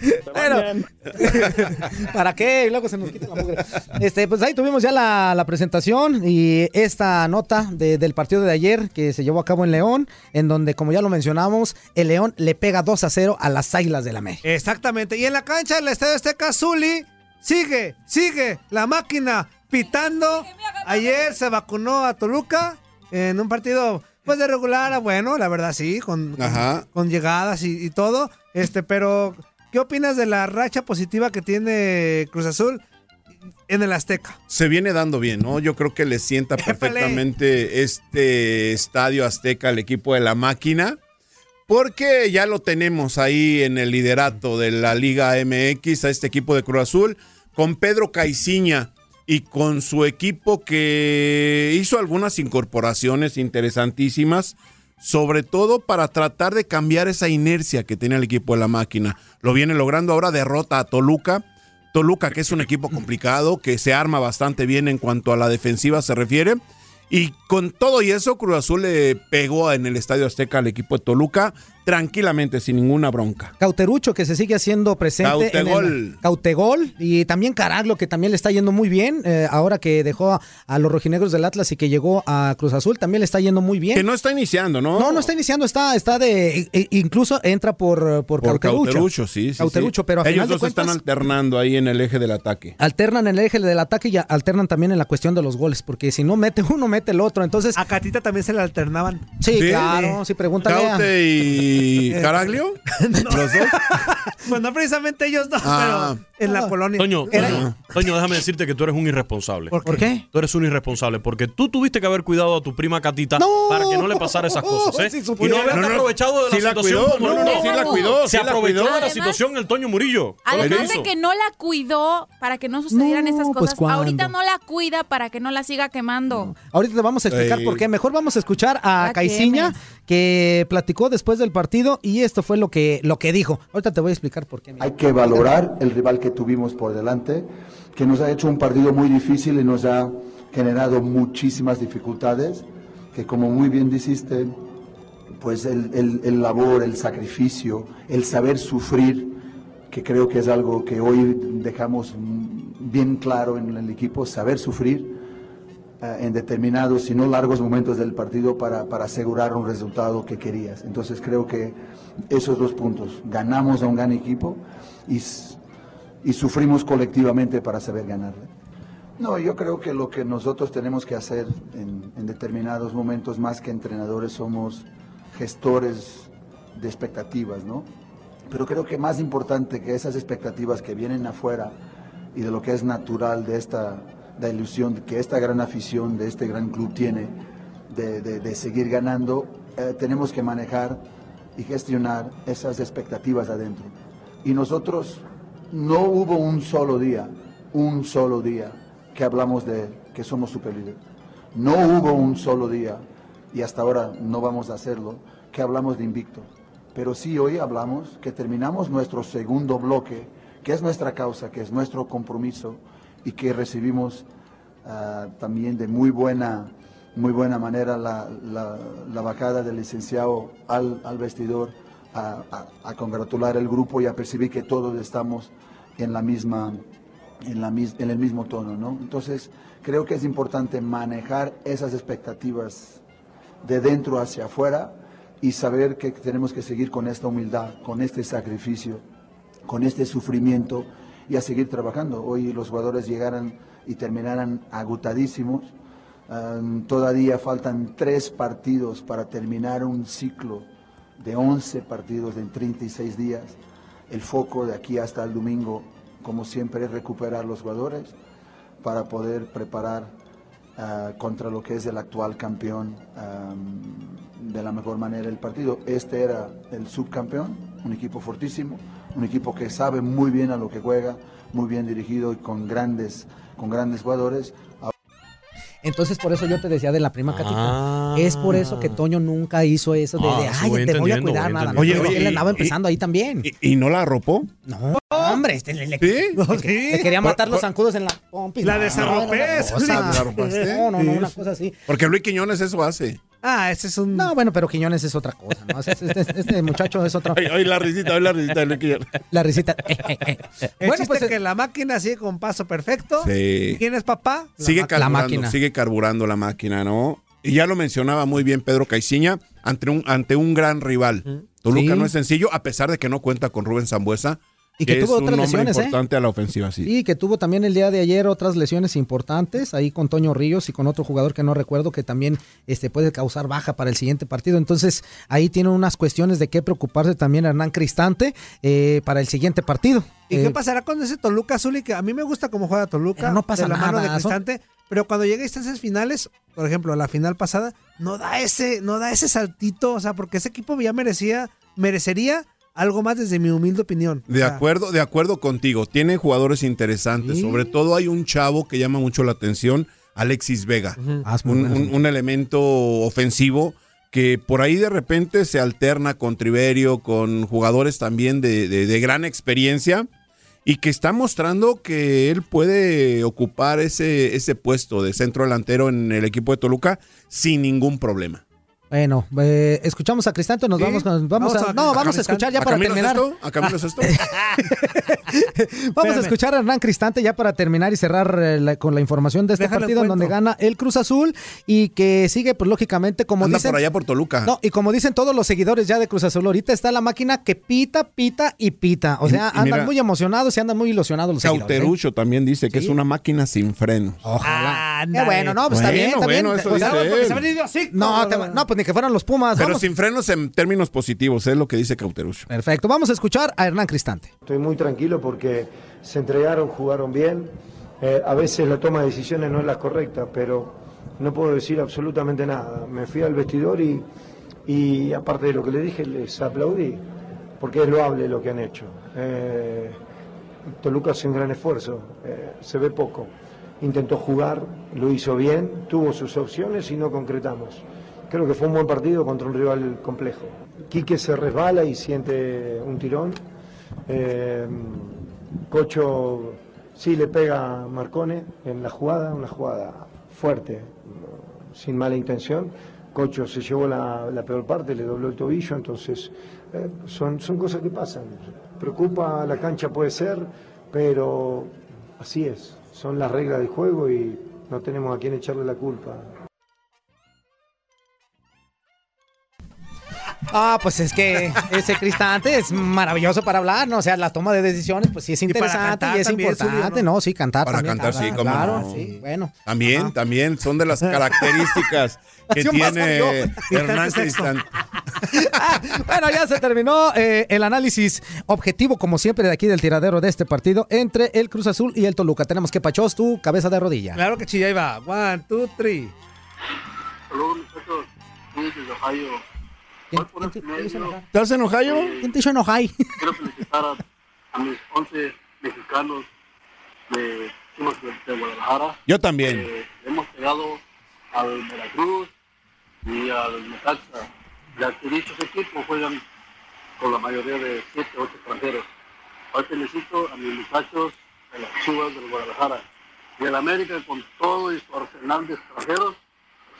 Bueno, ¿para qué? Y luego se nos quita la mugre. Este, pues ahí tuvimos ya la, la presentación y esta nota de- del partido de ayer que se llevó a cabo en León, en donde, como ya lo mencionamos, el León le pega 2 a 0 a las Águilas del América.
Exactamente. Y en la cancha del Estadio Azteca, Zuli sigue, sigue la máquina pitando. Ayer se vacunó a Toluca en un partido pues de regular a bueno, la verdad sí, con, con-
Ajá.
con llegadas y, y todo. Este, pero ¿qué opinas de la racha positiva que tiene Cruz Azul en el Azteca?
Se viene dando bien, ¿no? Yo creo que le sienta perfectamente este estadio Azteca al equipo de la máquina. Porque ya lo tenemos ahí en el liderato de la Liga MX, a este equipo de Cruz Azul, con Pedro Caiciña y con su equipo que hizo algunas incorporaciones interesantísimas, sobre todo para tratar de cambiar esa inercia que tiene el equipo de la máquina. Lo viene logrando ahora, derrota a Toluca. Toluca, que es un equipo complicado, que se arma bastante bien en cuanto a la defensiva se refiere. Y con todo y eso, Cruz Azul le pegó en el Estadio Azteca al equipo de Toluca tranquilamente, sin ninguna bronca.
Cauterucho, que se sigue haciendo presente. en el-
Cautegol.
Cautegol. Y también Caraglo, que también le está yendo muy bien. eh, ahora que dejó a, a los rojinegros del Atlas y que llegó a Cruz Azul, también le está yendo muy bien.
Que no está iniciando, ¿no?
No, no está iniciando, está, está de. e- e- incluso entra por, por,
Por
Cauterucho.
Cauterucho, sí, sí.
Cauterucho,
sí.
pero a
Ellos
final de
dos
cuentas.
están alternando ahí en el eje del ataque.
Alternan en el eje del ataque y alternan también en la cuestión de los goles, porque si no mete uno, mete el otro. Entonces.
A Catita también se le alternaban.
Sí, claro, sí, pregúntale. a-
Caute y y Caraglio? ¿Los dos?
Pues no precisamente ellos dos,
Ah.
pero en la colonia.
Toño,
Era-
Toño, Toño, déjame decirte que tú eres un irresponsable.
¿Por qué? ¿Por qué?
Tú eres un irresponsable porque tú tuviste que haber cuidado a tu prima Catita para que no le pasara esas cosas, ¿eh?
Si
y no
supiera.
haberte
No, no,
aprovechado de la
sí la
situación.
cuidó,
como-
no, no, no, sí la cuidó,
Se
sí la
aprovechó
cuidó.
de la
Además-
situación el Toño Murillo.
Además de que no la cuidó para que no sucedieran
No,
esas
pues,
cosas,
¿cuándo?
ahorita no la cuida para que no la siga quemando.
Ahorita te vamos a explicar
Ey.
por qué. Mejor vamos a escuchar a Caiciña. Que platicó después del partido y esto fue lo que, lo que dijo. Ahorita te voy a explicar por qué. mira.
Hay que valorar el rival que tuvimos por delante, que nos ha hecho un partido muy difícil y nos ha generado muchísimas dificultades, que como muy bien dijiste, pues el, el- el labor, el sacrificio, el saber sufrir, que creo que es algo que hoy dejamos bien claro en el equipo, saber sufrir en determinados, si no largos momentos del partido para, para asegurar un resultado que querías. Entonces creo que esos dos puntos, ganamos a un gran equipo y, y sufrimos colectivamente para saber ganarle. No, yo creo que lo que nosotros tenemos que hacer en, en determinados momentos, más que entrenadores, somos gestores de expectativas, ¿no? Pero creo que más importante que esas expectativas que vienen afuera y de lo que es natural de esta la ilusión que esta gran afición de este gran club tiene de, de- seguir ganando, eh, tenemos que manejar y gestionar esas expectativas adentro. Y nosotros no hubo un solo día, un solo día que hablamos de que somos superlíderes. No hubo un solo día, y hasta ahora no vamos a hacerlo, que hablamos de invicto. Pero sí hoy hablamos que terminamos nuestro segundo bloque, que es nuestra causa, que es nuestro compromiso, y que recibimos ah, también de muy buena, muy buena manera la, bajada del licenciado al, vestidor a, congratular el grupo y a percibir que todos estamos en la misma en, la, en el mismo tono, ¿no? Entonces, creo que es importante manejar esas expectativas de dentro hacia afuera y saber que tenemos que seguir con esta humildad, con este sacrificio, con este sufrimiento y a seguir trabajando. Hoy los jugadores llegaran y terminaran agotadísimos. Todavía faltan tres partidos para terminar un ciclo de 11 partidos en 36 días. El foco de aquí hasta el domingo, como siempre, es recuperar los jugadores para poder preparar ah, contra lo que es el actual campeón am, de la mejor manera el partido. Este era el subcampeón, un equipo fortísimo, un equipo que sabe muy bien a lo que juega, muy bien dirigido y con grandes, con grandes jugadores.
Entonces, por eso yo te decía de la prima Catita.
Ah.
Es por eso que Toño nunca hizo eso de,
Ah,
de, ay, te voy a cuidar
voy
nada.
entendiendo.
No,
Oye, oye,
él
y-
andaba
y-
empezando ahí también.
¿Y, y no la arropó?
No, hombre, este, le, le-
¿Sí?
le- le quería matar los zancudos en la pompis.
La
No,
desarropé.
No, no, no, una cosa así.
Porque Luis Quiñones eso hace.
Ah, ese es un.
No, bueno, pero Quiñones es otra cosa, ¿no? Este, este- este muchacho es otro.
Ay, la risita, ay, la risita de Luis Quiñones.
La risita. eh, eh, eh. Bueno, pues
es que la máquina sigue con paso perfecto.
Sí.
¿Y quién es papá?
Sigue
ma- la
carburando,
máquina.
sigue carburando la máquina, ¿no? Y ya lo mencionaba muy bien Pedro Caiciña, ante un, ante un gran rival. Toluca
Sí.
no es sencillo, a pesar de que no cuenta con Rubén Zambuesa,
Y que tuvo
es un
otras lesiones, ¿eh?
importante a la ofensiva, sí.
Sí, que tuvo también el día de ayer otras lesiones importantes, ahí con Toño Ríos y con otro jugador que no recuerdo, que también este, puede causar baja para el siguiente partido. Entonces, ahí tiene unas cuestiones de qué preocuparse también Hernán Cristante eh, para el siguiente partido.
¿Y
Eh,
qué pasará con ese Toluca azul? Y que a mí me gusta cómo juega Toluca.
No pasa
de la mano de
nada, son-.
Pero cuando llega a instancias finales, por ejemplo, la final pasada, no da ese, no da ese saltito. O sea, porque ese equipo ya merecía, merecería algo más desde mi humilde opinión.
De
O sea,
acuerdo, de acuerdo contigo. Tiene jugadores interesantes.
Sí.
Sobre todo hay un chavo que llama mucho la atención, Alexis Vega.
Ah,
un,
bueno.
un- un elemento ofensivo que por ahí de repente se alterna con Triverio, con jugadores también de, de- de gran experiencia y que está mostrando que él puede ocupar ese, ese puesto de centro delantero en el equipo de Toluca sin ningún problema.
Bueno, eh, escuchamos a Cristante, nos
Sí,
vamos, con- vamos,
vamos
a,
a-
no,
a
vamos a escuchar ya
¿A
para terminar.
esto? ¿A Camilo es esto?
Vamos a escuchar a Hernán Cristante ya para terminar y cerrar eh, la- con la información de este
Déjale
partido en donde gana el Cruz Azul y que sigue, pues lógicamente, como
Anda
dicen.
por allá por Toluca.
No, y como dicen todos los seguidores ya de Cruz Azul, ahorita está la máquina que pita, pita y pita. O sea,
y
andan
mira,
muy emocionados y andan muy ilusionados los seguidores. ¿eh?
Cauterucho también dice que
Sí.
es una máquina sin frenos.
Ojalá. Qué
Ándale.
bueno, no, pues está
Bueno,
bien, está
bueno,
bien.
eso
Pues,
dice
ah,
él.
Porque se ha venido así.
no, te- no, pues pues ni que fueran los Pumas.
Pero
Vamos-
sin frenos en términos positivos, es lo que dice Cauterucho.
Perfecto, vamos a escuchar a Hernán Cristante.
Estoy muy tranquilo porque se entregaron, jugaron bien. Eh, a veces la toma de decisiones no es la correcta, pero no puedo decir absolutamente nada. Me fui al vestidor y, y aparte de lo que le dije, les aplaudí, porque es loable lo que han hecho. Eh, Toluca hace un gran esfuerzo, eh, se ve poco. Intentó jugar, lo hizo bien, tuvo sus opciones y no concretamos. Creo que fue un buen partido contra un rival complejo. Quique se resbala y siente un tirón. Eh, Cocho sí le pega a Marcone en la jugada, una jugada fuerte, sin mala intención. Cocho se llevó la, la peor parte, le dobló el tobillo, entonces eh, son, son cosas que pasan. Preocupa la cancha puede ser, pero así es, son las reglas del juego y no tenemos a quién echarle la culpa.
Ah, pues es que ese Cristante es maravilloso para hablar, ¿no? O sea, la toma de decisiones, pues sí es interesante y es importante,
¿no?
¿no? Sí, cantar
Para
también.
cantar, sí,
claro,
cómo
Claro,
no.
sí, bueno.
También, también son de las características que tiene. Hernán
Cristante. Bueno, ya se terminó eh, el análisis objetivo, como siempre, de aquí del tiradero de este partido entre el Cruz Azul y el Toluca. Tenemos que Pachos, tu cabeza de rodilla.
Claro que sí, ahí va. One, two, three.
Saludos muchachos, sí, desde Ohio. Por este medio.
¿Estás en Ohio?
¿Quién te hizo enojar?
Quiero felicitar a, a mis 11 mexicanos de, de, de Guadalajara.
Yo también.
Eh, hemos llegado al Veracruz y al Necaxa. Ya que dichos equipos juegan con la mayoría de 7 o 8 extranjeros. Hoy felicito a mis muchachos de las Chivas del Guadalajara. Y el América con todo y su arsenal de extranjeros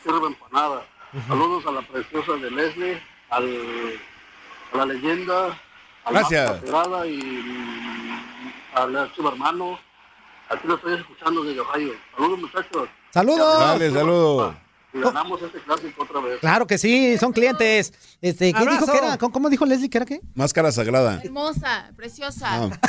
sirven para nada. Saludos a la preciosa de Leslie, al, a la leyenda, al
Gracias.
Y mm, al archivo hermano. Aquí lo estoy escuchando desde Ohio. Saludos muchachos.
Saludos.
Dale, saludo.
Y ganamos este clásico otra vez.
Claro que sí, son clientes. Este, ¿qué
Abrazo.
dijo que era? ¿Cómo, cómo dijo Leslie que era qué?
Máscara sagrada.
Hermosa, preciosa.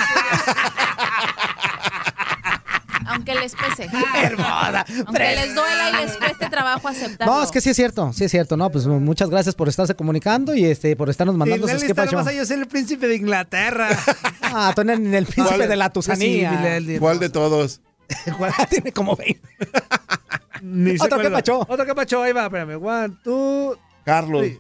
Aunque les pese.
Hermosa.
Aunque les duela y les cueste trabajo aceptarlo.
No, es que sí es cierto, sí es cierto, no, pues muchas gracias por estarse comunicando y este por estarnos mandando sus
nomás a yo ser el príncipe de Inglaterra.
Ah, tú eres el príncipe de la tusanía.
¿Cuál de todos?
Tiene como 20.
Ni sé
Otro que pachó.
Otro que pachó, ahí va, espérame. One, two.
Carlos.
three.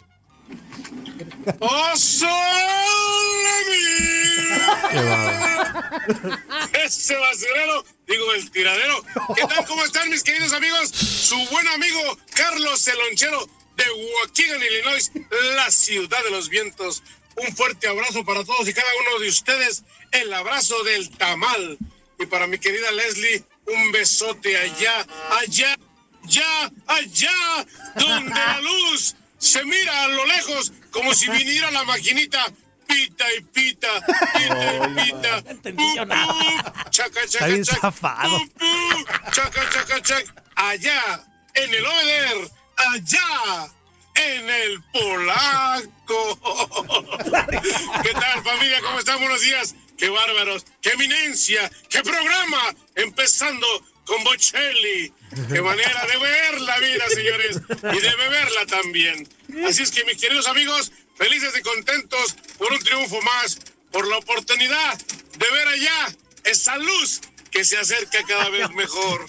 Ese basurero, digo el tiradero. ¿Qué tal? ¿Cómo están mis queridos amigos? Su buen amigo Carlos el Lonchero de Waukegan, Illinois, la ciudad de los vientos. Un fuerte abrazo para todos y cada uno de ustedes. El abrazo del tamal. Y para mi querida Leslie, un besote allá, allá, allá, allá, donde la luz se mira a lo lejos como si viniera la maquinita pita y pita, pita y pita. Pu, chaca,
Está
chaca,
bien
chaca,
zafado.
pu, chaca, chaca, chaca. Allá, en el Over, allá, en el Polaco. ¿Qué tal, familia? ¿Cómo están? Buenos días. ¡Qué bárbaros! ¡Qué eminencia! ¡Qué programa! Empezando con Bocelli. ¡Qué manera de ver la vida, señores! Y de beberla también. Así es que, mis queridos amigos, felices y contentos por un triunfo más, por la oportunidad de ver allá esa luz que se acerca cada vez mejor.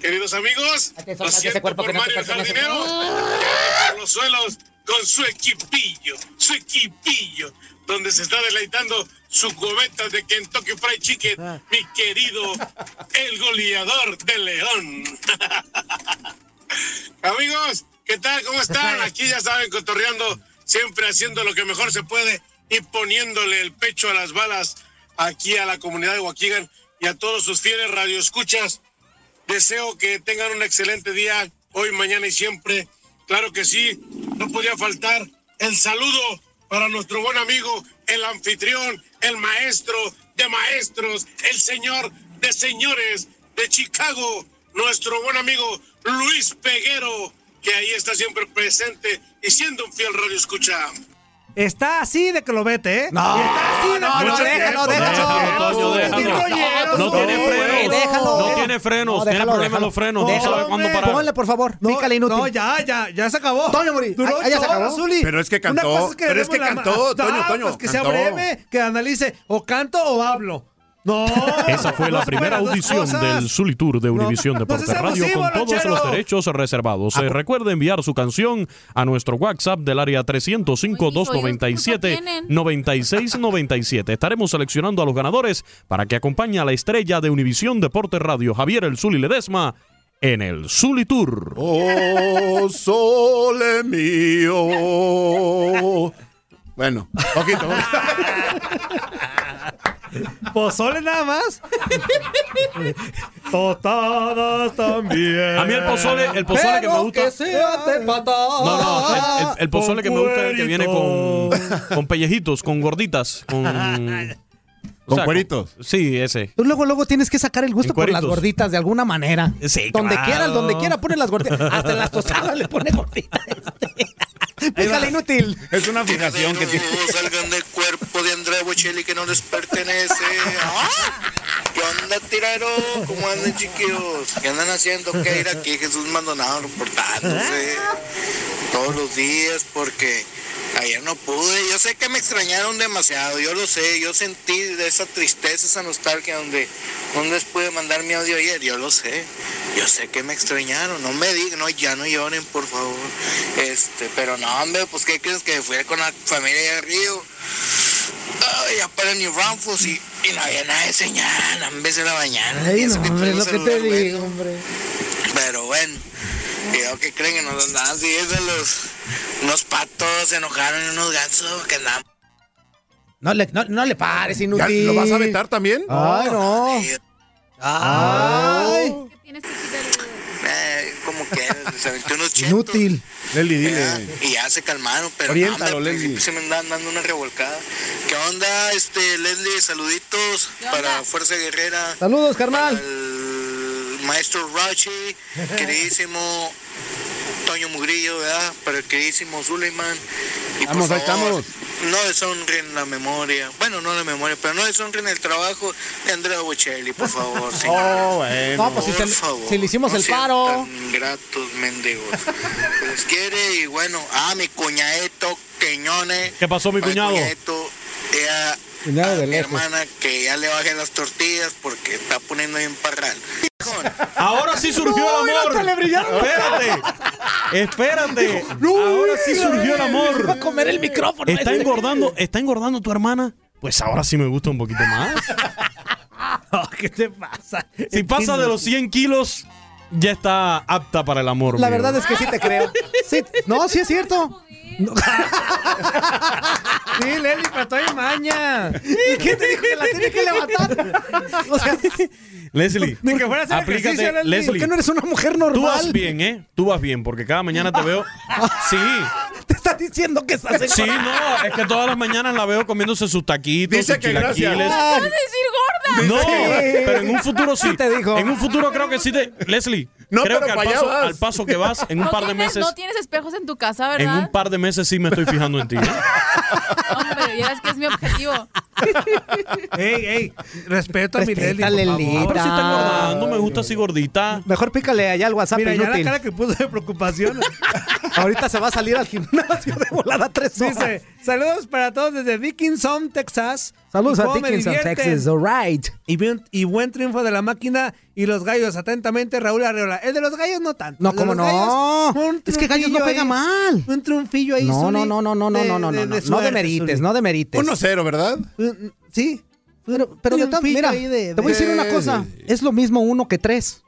Queridos amigos, lo siento
cuerpo que
por
no
Mario el. Jardinero, por los suelos con su equipillo, su equipillo, donde se está deleitando su cubeta de Kentucky Fried Chicken, mi querido, el goleador de León. Amigos, ¿qué tal? ¿Cómo están? Aquí ya saben, cotorreando, siempre haciendo lo que mejor se puede y poniéndole el pecho a las balas aquí a la comunidad de Waukegan y a todos sus fieles radioescuchas. Deseo que tengan un excelente día hoy, mañana y siempre. Claro que sí, no podía faltar el saludo para nuestro buen amigo, el anfitrión, el maestro de maestros, el señor de señores de Chicago, nuestro buen amigo Luis Peguero, que ahí está siempre presente y siendo un fiel radio escucha.
Está así de que lo vete, ¿eh?
No,
está así de
no, no,
lo
déjalo, déjalo.
No tiene frenos.
déjalo.
No tiene frenos.
No,
tiene
déjalo,
problemas los frenos. No sabe cuándo parar.
Ponle, por favor. Pícale inútil.
No, ya, ya, ya se acabó.
Toño Muri,
Duró
ya se acabó.
Zuli.
Pero es que
Una
cantó, pero es que cantó, Toño, Toño,
Pues que sea breve, que analice o canto o hablo. No.
Esa fue
no
la
se
primera audición
cosas.
del Zulitur de Univisión
no
Deportes Radio con todos los derechos reservados. Eh, recuerde enviar su canción a nuestro WhatsApp del área 305-297-9697. Estaremos seleccionando a los ganadores para que acompañe a la estrella de Univisión Deportes Radio, Javier El Zuli Ledesma, en el Zulitur.
Oh, sole mío. Bueno, poquito.
Pozole nada más. Tostadas también.
A mí el pozole, el pozole que me gusta.
sea de patada.
No, no, el, el- el pozole que me gusta es el que viene con, con pellejitos, con gorditas, con.
Con cueritos.
Sí, ese.
Tú luego, luego tienes que sacar el gusto por las gorditas de alguna manera.
Sí,
Donde
claro.
quieras, donde quiera, pone las gorditas. Hasta en las tostadas le pone gorditas. Pícale inútil.
Es una fijación que tiene.
salgan del cuerpo de Andrea Bocelli que no les pertenece. ¿Qué onda, tirero? ¿Cómo andan, chiquillos? ¿Qué andan haciendo? ¿Qué ir aquí? Jesús Maldonado reportándose todos los días porque ayer no pude. Yo sé que me extrañaron demasiado, yo lo sé. Yo sentí de esa tristeza, esa nostalgia donde no les pude mandar mi audio ayer. Yo lo sé. Yo sé que me extrañaron. No me digan, no, ya no lloren, por favor. Este, pero no, hombre, pues ¿qué crees que fui con la familia de Río? Ay, ya para New Braunfels y, y no había nada de señal, en vez de la mañana.
Ay, no, hombre, lo que te digo, hombre.
Pero bueno, cuidado que creen que nos andaban siguiendo los unos patos, se enojaron y unos gansos que andaban.
No le, no, no le pares,
¿Ya
inútil.
¿Lo vas a aventar también?
Ay, no. Ay.
Eh, como que se aventó unos chetos.
Inútil.
Leli, dile.
Y ya se calmaron, pero
Oriéntalo,
no,
Leslie.
principio se me andaban dando una revolcada. ¿Qué onda, este, Leslie? Saluditos para Fuerza Guerrera.
Saludos, carnal.
Maestro Rachi, queridísimo Toño Mugrillo, ¿verdad? Para el queridísimo Zuleiman. Y por
Vamos, ahí
favor,
estamos.
no deshonren la memoria, bueno, no la memoria, pero no deshonren el trabajo de Andrea Bocelli, por favor. señor.
Oh, bueno.
No, pues si,
Por
se-
favor,
si le hicimos
no
el paro.
tan gratos mendigos. Se les quiere y bueno, ah, mi cuñadito Queñones.
¿Qué pasó, mi cuñado?
cuñadito, ella,
Cuñado de
mi hermana, que ya le bajen las tortillas porque está poniendo bien parral.
Ahora sí surgió el amor. Espérate. Espérate. Ahora sí surgió el
Va a
amor.
comer el micrófono.
¿Está engordando, está engordando tu hermana? Pues ahora sí me gusta un poquito más.
Oh, ¿Qué te pasa?
Si pasa de los 100 kilos, ya está apta para el amor.
La
mío.
verdad es que sí te creo. Sí, no, sí es cierto. No.
Sí, Leli, pero estoy en maña.
¿Y ¿Qué te dijo que la tiene que levantar? O sea,
Leslie,
Ni que fuera a hacer
aplícate,
Leslie.
Leslie.
¿por qué no eres una mujer
Tú vas
normal?
bien, ¿eh? Tú vas bien, porque cada mañana te veo. Sí,
Te estás diciendo que estás
sí, no, es que todas las mañanas la veo comiéndose sus taquitos,
Dice
sus
que gracias.
chilaquiles.
¿Vas a decir
No,
Sí.
pero en un futuro sí.
Te dijo.
En un futuro creo que sí te. Leslie,
No,
creo
pero
que al paso,
vas.
al paso que vas, en un
No
par de
tienes,
meses.
no tienes espejos en tu casa,
En
¿verdad?
un par de meses sí me estoy fijando en ti. ¿eh?
Hombre, ya es que es mi objetivo.
Ey, ey, respeto a mi favor.
Pero sí está engordando, me gusta así gordita.
Mejor pícale allá al WhatsApp
Mira, ya la
inútil.
cara que puso de preocupación.
Ahorita se va a salir al gimnasio de volada tres horas.
Dice, saludos para todos desde Dickinson, Texas.
Saludos
¿Y
a Dickinson? Texas. All right.
Y, bien- y buen triunfo de la máquina y los gallos. Atentamente, Raúl Arreola. El de los gallos no tanto.
No, ¿cómo no?
gallos,
Es que Gallos no pega
ahí.
mal.
Un triunfillo ahí,
No, no, no, no, no, no,
de-
no, no,
de-
no,
de
no. No demerites, no demerites.
1-0, ¿verdad?
Sí.
Pero, pero de todas- mira, te voy a decir
de-
una cosa. Es lo mismo uno que tres.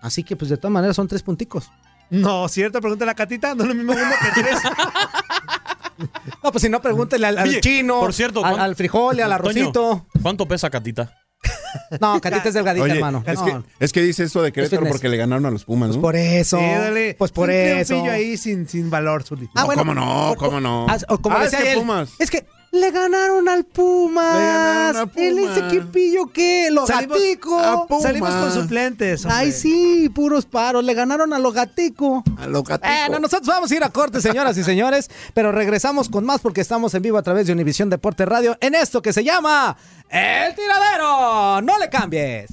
Así que, pues, de todas maneras son tres punticos.
No, cierto, pregunta la catita. No es lo mismo uno que tres.
No, pues si no, pregúntele al, al
Oye,
chino,
por cierto,
al,
¿cuán-
al frijol y al arrocito.
¿Cuánto pesa Catita?
No, Catita es delgadita,
Oye,
hermano.
es,
No,
que, es que dice eso de Querétaro
fitness.
porque le ganaron a los Pumas, ¿no?
Por eso.
Sí, dale.
Pues por
un
eso.
ahí sin, sin valor, Zuli.
Ah,
No,
bueno.
¿cómo no? ¿Cómo no?
Ah, como
Ah, es
decía
que
él,
Pumas.
Es que Le ganaron al Pumas.
Le ganaron al
¿El
Pumas.
ese equipillo qué? Los
Salimos-
gatico.
a Pumas. Salimos con suplentes, hombre.
Ay, sí, puros paros. Le ganaron a los gatico.
A los gatico.
Bueno, nosotros vamos a ir a corte, señoras y señores, pero regresamos con más porque estamos en vivo a través de Univisión Deporte Radio en esto que se llama El Tiradero. No le cambies.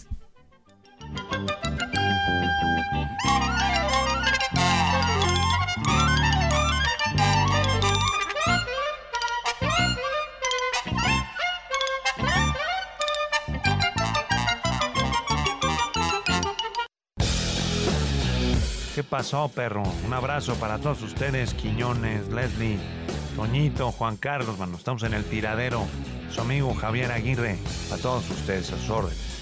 ¿Qué pasó, perro? Un abrazo para todos ustedes, Quiñones, Leslie, Toñito, Juan Carlos, mano. Estamos en el tiradero. Su amigo Javier Aguirre. Para todos ustedes, a sus órdenes.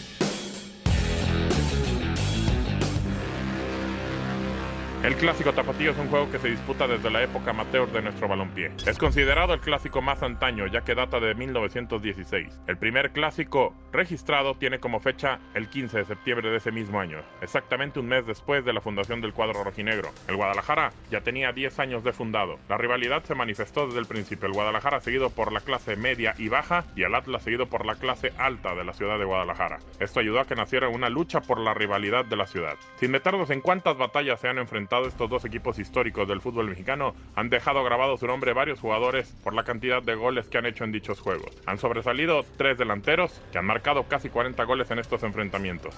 El clásico tapatío es un juego que se disputa desde la época amateur de nuestro balompié. Es considerado el clásico más antaño, ya que data de 1916. El primer clásico registrado tiene como fecha el 15 de septiembre de ese mismo año, exactamente un mes después de la fundación del cuadro rojinegro. El Guadalajara ya tenía 10 años de fundado. La rivalidad se manifestó desde el principio. El Guadalajara seguido por la clase media y baja y el Atlas seguido por la clase alta de la ciudad de Guadalajara. Esto ayudó a que naciera una lucha por la rivalidad de la ciudad. Sin meternos en cuántas batallas se han enfrentado estos dos equipos históricos del fútbol mexicano, han dejado grabado su nombre varios jugadores por la cantidad de goles que han hecho en dichos juegos. Han sobresalido tres delanteros que han marcado casi 40 goles en estos enfrentamientos.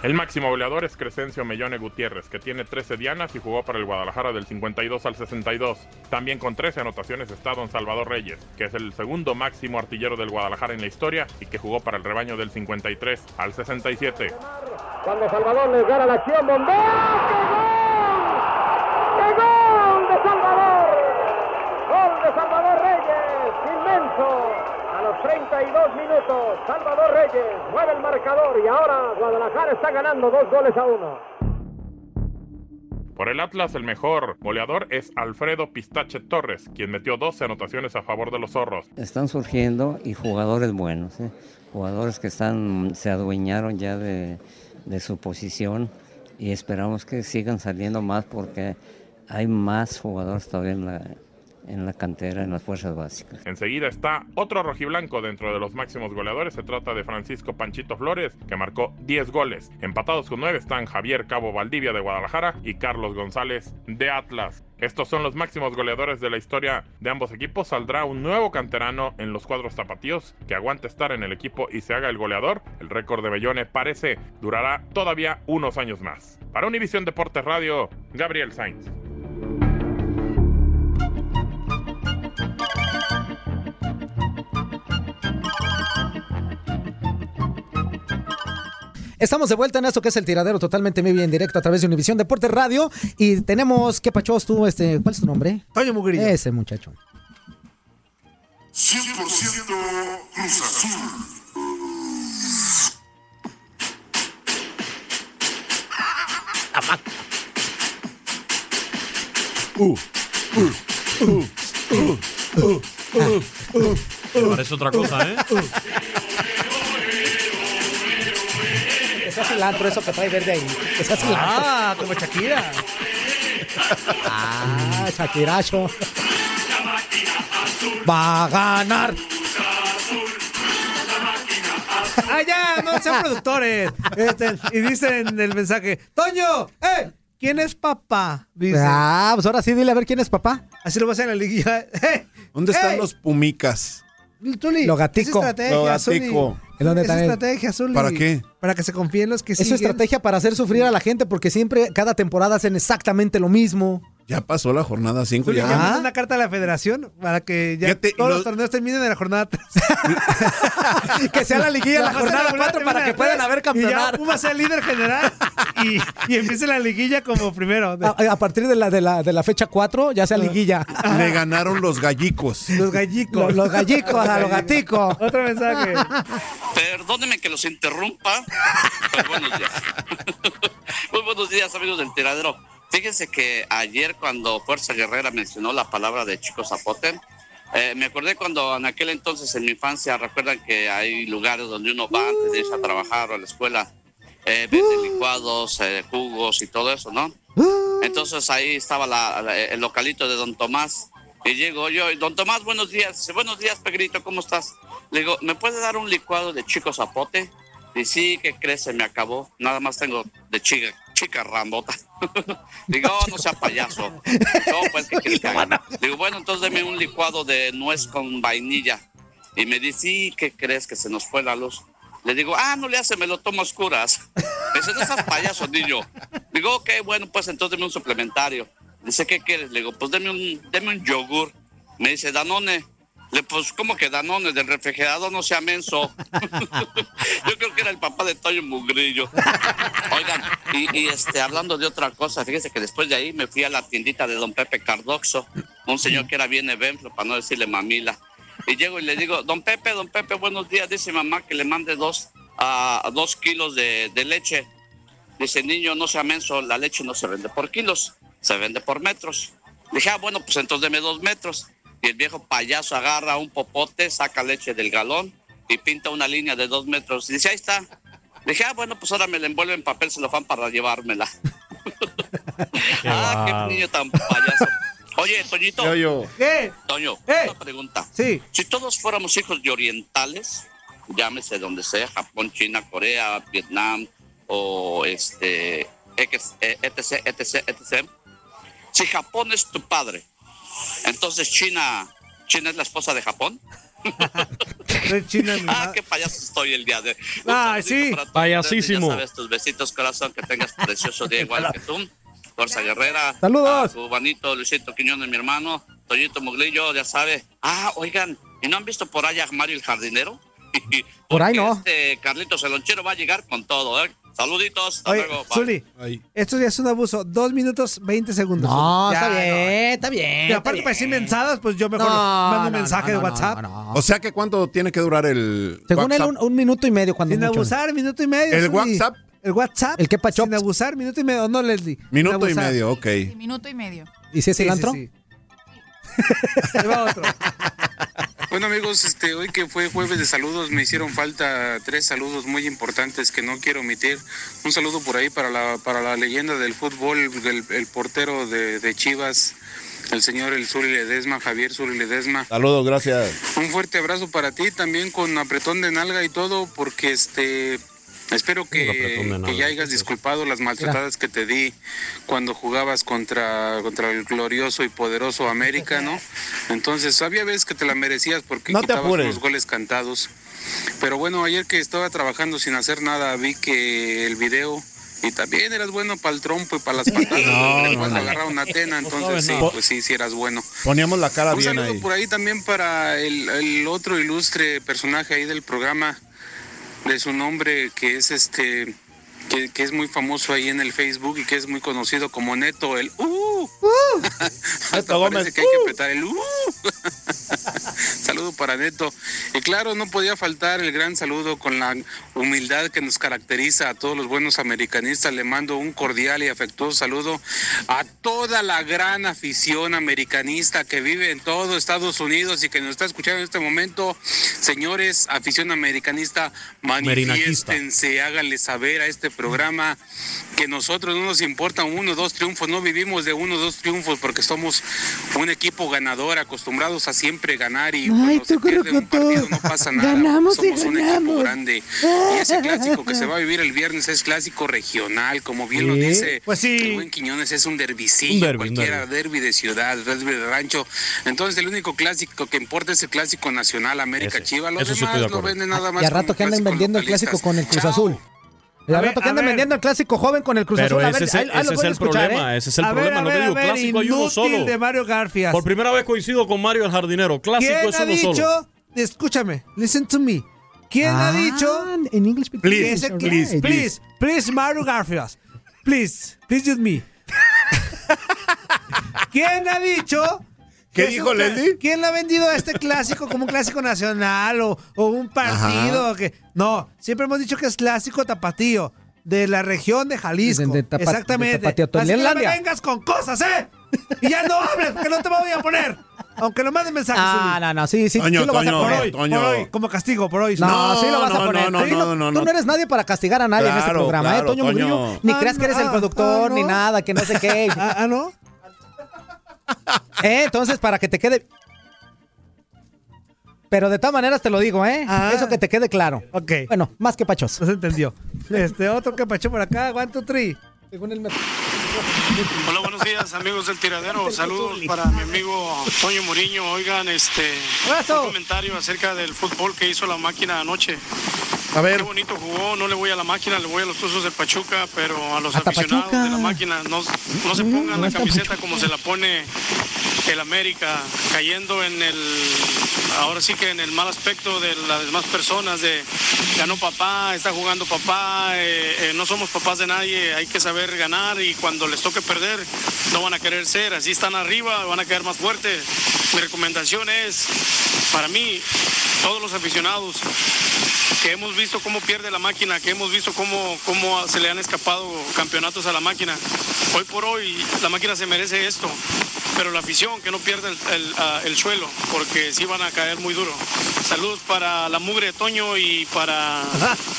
El máximo goleador es Crescencio Mellone Gutiérrez, que tiene 13 dianas y jugó para el Guadalajara del 52 al 62. También con 13 anotaciones está Don Salvador Reyes, que es el segundo máximo artillero del Guadalajara en la historia y que jugó para el rebaño del 53 al 67.
Cuando Salvador les gana la acción, bombea. ¡Qué gol! ¡Qué gol de Salvador! Gol de Salvador Reyes, inmenso. A los 32 minutos, Salvador Reyes mueve el marcador y ahora Guadalajara está ganando dos goles a uno.
Por el Atlas, el mejor goleador es Alfredo Pistache Torres, quien metió 12 anotaciones a favor de los zorros.
Están surgiendo y jugadores buenos, ¿eh? jugadores que están, se adueñaron ya de, de su posición y esperamos que sigan saliendo más porque hay más jugadores todavía en la, en la cantera, en las fuerzas básicas.
Enseguida está otro rojiblanco dentro de los máximos goleadores. Se trata de Francisco Panchito Flores, que marcó 10 goles. Empatados con 9 están Javier Cabo Valdivia de Guadalajara y Carlos González de Atlas. Estos son los máximos goleadores de la historia de ambos equipos. Saldrá un nuevo canterano en los cuadros tapatíos que aguante estar en el equipo y se haga el goleador. El récord de Bellone parece durará todavía unos años más. Para Univisión Deportes Radio, Gabriel Sainz.
Estamos de vuelta en esto que es el tiradero totalmente en vivo y en directo a través de Univisión Deportes Radio. Y tenemos, ¿qué pachos tú? Este, ¿Cuál es tu nombre?
Toño Mugrillo.
Ese muchacho.
100% Cruz Azul.
Uh, uh, uh, uh, uh, uh, uh,
Parece otra cosa, ¿eh?
Que sea cilantro, eso que trae verde ahí. Que sea cilantro.
Ah, como Shakira.
Ah, Shakiracho. Va a ganar.
Ah, ya, no sean productores. Este, y dicen el mensaje, Toño, ¡eh! ¿Quién es papá? Dice.
Ah, pues ahora sí, dile a ver quién es papá.
Así lo vas a hacer en la liguilla. ¡Eh!
¿Dónde están los pumicas?
Zuli,
Lo gatico.
Es estrategia,
Lo gatico.
¿En dónde
Es estrategia, Zuli.
¿Para qué?
Para que se confíen los que
Es su
siguen.
estrategia para hacer sufrir a la gente porque siempre, cada temporada hacen exactamente lo mismo.
Ya pasó la jornada 5.
Zuli, ya mandó una carta a la federación para que ya todos
lo-
los torneos terminen en la jornada 3.
que sea la liguilla en la jornada 4 para que puedan haber
Y ya
campeonato.
Puma sea el líder general y, y empiece la liguilla como primero.
A, a partir de la, de, la, de la fecha 4 ya sea liguilla.
Le ganaron los gallicos.
Los gallicos.
Los, los gallicos a los gaticos.
Otro mensaje.
Perdóneme que los interrumpa, pero buenos días. Muy buenos días, amigos del tiradero. Fíjense que ayer cuando Fuerza Guerrera mencionó la palabra de Chico Zapote, eh, me acordé cuando en aquel entonces en mi infancia, recuerdan que hay lugares donde uno va antes de irse a trabajar o a la escuela, eh, venden licuados, eh, jugos y todo eso, ¿no? Entonces ahí estaba la- la- el localito de Don Tomás Y llego yo, y don Tomás, buenos días. Buenos días, Pegrito, ¿cómo estás? Le digo, ¿me puede dar un licuado de chico zapote? Y sí, que crece, me acabó. Nada más tengo de chica, chica randota. Digo, "Oh, no sea payaso. No, pues, ¿qué quieres que? Digo, bueno, entonces deme un licuado de nuez con vainilla. Y me dice, sí, ¿qué crees que se nos fue la luz? Le digo, ah, no le hace, me lo tomo a oscuras. Me dice, no seas payaso, niño. Digo, ok, bueno, pues entonces deme un suplementario. Dice, ¿qué quieres? Le digo, pues deme un, deme un yogur. Me dice, Danone. Le pues, ¿cómo que Danone? Del refrigerador no sea menso. Yo creo que era el papá de Toyo Mugrillo. Oigan, y, y, este, hablando de otra cosa, fíjese que después de ahí me fui a la tiendita de don Pepe Cardoxo, un señor que era bien evenflo, para no decirle mamila. Y llego y le digo, don Pepe, don Pepe, buenos días. Dice mamá que le mande dos, a dos kilos de, de leche. Dice, niño, no sea menso, la leche no se vende por kilos, se vende por metros. Dije, ah, bueno, pues entonces deme dos metros. Y el viejo payaso agarra un popote, saca leche del galón y pinta una línea de dos metros. Y dice, ahí está. Dije, ah, bueno, pues ahora me la envuelve en papel celofán para llevármela. ah, qué niño tan payaso. Oye, Toñito.
Yo, yo.
¿Qué?
Toño, una pregunta.
Sí.
Si todos fuéramos hijos de orientales, llámese donde sea, Japón, China, Corea, Vietnam o este, eh, etc, etc, etc. Si Japón es tu padre, entonces China, China es la esposa de Japón. ah, qué payaso estoy el día de Un
Ah, sí.
Payasísimo.
ustedes, Ya sabes, tus besitos, corazón, que tengas precioso día igual que tú. Fuerza Guerrera.
Saludos.
Cubanito, Luisito Quiñones, mi hermano. Toñito Muglillo, ya sabe. Ah, oigan, ¿y no han visto por allá a Mario el jardinero?
Por ahí no.
Este Carlitos el lonchero va a llegar con todo, ¿eh? Saluditos. Hasta
Oye,
luego. bye.
Zuli, esto ya es un abuso. Dos minutos, 20 segundos.
No, está bien, está bien.
Y
está
aparte,
bien.
para decir mensadas, pues yo mejor
No,
mando un
no,
mensaje
no,
de
no,
WhatsApp.
O sea que cuánto tiene que durar el
Según él,
WhatsApp?
un, un minuto y medio cuando
Sin
mucho.
abusar, minuto y medio.
¿El
Zuli.
WhatsApp?
El WhatsApp.
¿El qué pacho?
Sin abusar, minuto y medio. No, Leslie. Sin
Minuto y
abusar.
medio, ok.
Sí, minuto y medio.
¿Y si es
Sí,
cilantro?
sí, sí. Ahí va otro.
Bueno amigos, este, hoy que fue jueves de saludos me hicieron falta tres saludos muy importantes que no quiero omitir. Un saludo por ahí para la, para la leyenda del fútbol, el, el portero de, de Chivas, el señor El Ledesma, Javier Zuli Ledesma.
Saludos, gracias.
Un fuerte abrazo para ti también con apretón de nalga y todo, porque este espero que, que ya hayas disculpado las maltratadas que te di cuando jugabas contra, contra el glorioso y poderoso América, ¿no? Entonces, había veces que te la merecías porque
No
quitabas unos goles cantados. Pero bueno, ayer que estaba trabajando sin hacer nada, vi que el video y también eras bueno para el trompo y para las patadas.
No, no, no.
agarrar una tena, entonces sí,
no.
pues sí, sí eras bueno.
Poníamos la cara
Un
bien
saludo
ahí.
por ahí también para el, el otro ilustre personaje ahí del programa, de su nombre, que es este, que, es muy famoso ahí en el Facebook y que es muy conocido como Neto, el uh. Hasta parece que hay que apretar el uh. saludo para Neto. Y claro, no podía faltar el gran saludo con la humildad que nos caracteriza a todos los buenos americanistas. Le mando un cordial y afectuoso saludo a toda la gran afición americanista que vive en todo Estados Unidos y que nos está escuchando en este momento. Señores, afición americanista, manifiéstense, háganle saber a este programa que nosotros no nos importan uno o dos triunfos, no vivimos de uno o dos triunfos porque somos un equipo ganador, acostumbrados a siempre ganar y cuando se pierde un partido no pasa nada.
Ganamos y
somos un equipo
ganamos.
grande. Y ese clásico que se va a vivir el viernes es clásico regional, como bien lo dice
pues sí.
el buen Quiñones, es un derbicillo,
Un un
cualquiera,
derbi
de ciudad, derbi de rancho. Entonces el único clásico que importa es el clásico nacional, América
Ese,
Chivas. Los
eso
demás
de
lo venden nada más
Y rato que andan vendiendo el clásico con el Cruz
Chao.
Azul. Y
A
al
ver,
rato que andan vendiendo el clásico joven con el Cruz
Pero
Azul.
ese es el, problema,
¿eh?
ese es el problema. no digo, clásico hay uno solo.
de Mario Garfias.
Por primera vez coincido con Mario el jardinero. Clásico
¿Quién
es
ha
uno solo.
dicho? Escúchame, listen to me. ¿Quién ha
Ah,
dicho?
En inglés,
que
Please,
ese-
please,
please, please, Mario Garfias. Please, please with me. ¿Quién ha dicho?
¿Qué
que
dijo Leslie?
¿Quién le ha vendido a este clásico como un clásico nacional o, o un partido? Que, no, siempre hemos dicho que es clásico tapatío. De la región de Jalisco.
De- de Tapa-
Exactamente.
de Tapatío,
Así que no me
Tolelandia.
vengas con cosas, ¿eh? Y ya no hables, porque no te voy a poner. Aunque lo manden mensajes.
Ah, no, no, sí, sí,
Toño,
sí lo vas a
Toño,
Por
poner.
hoy,
Toño.
por hoy, como castigo, por hoy.
No,
No,
sí lo vas a
no,
poner.
no,
Sí,
no, no, no.
Tú no eres nadie para castigar a nadie en este
Claro,
programa, ¿eh, Toño
Toño.
Murillo? Ni
Ah,
creas que eres el productor,
ah,
ni nada, que no sé qué.
Ah, ah, ¿no?
Eh, entonces, para que te quede. Pero de todas maneras te lo digo, ¿eh?
Ah.
Eso que te quede claro.
Ok.
Bueno, más que pachos.
No se entendió. Este, otro que pachó por acá, one, two, three.
Según el
Hola, buenos días, amigos del tiradero. Saludos para mi amigo Toño Muriño. Oigan, este un comentario acerca del fútbol que hizo la máquina anoche.
A ver.
Qué bonito jugó. No le voy a la máquina, le voy a los Tuzos del Pachuca, pero a los
Hasta
aficionados
Pachuca.
de la máquina no, no se pongan
no
la camiseta
Pachuca.
como se la pone el América, cayendo en el, ahora sí que en el mal aspecto de las demás personas, de ganó papá, está jugando papá, eh, eh, no somos papás de nadie, hay que saber ganar y cuando les toque perder no van a querer ser, así están arriba, van a quedar más fuertes. Mi recomendación es, para mí, todos los aficionados que hemos visto cómo pierde la máquina, que hemos visto cómo, cómo se le han escapado campeonatos a la máquina. Hoy por hoy la máquina se merece esto, pero la afición que no pierda el, el, ah, el suelo, porque sí van a caer muy duro. Saludos para la mugre de Toño y para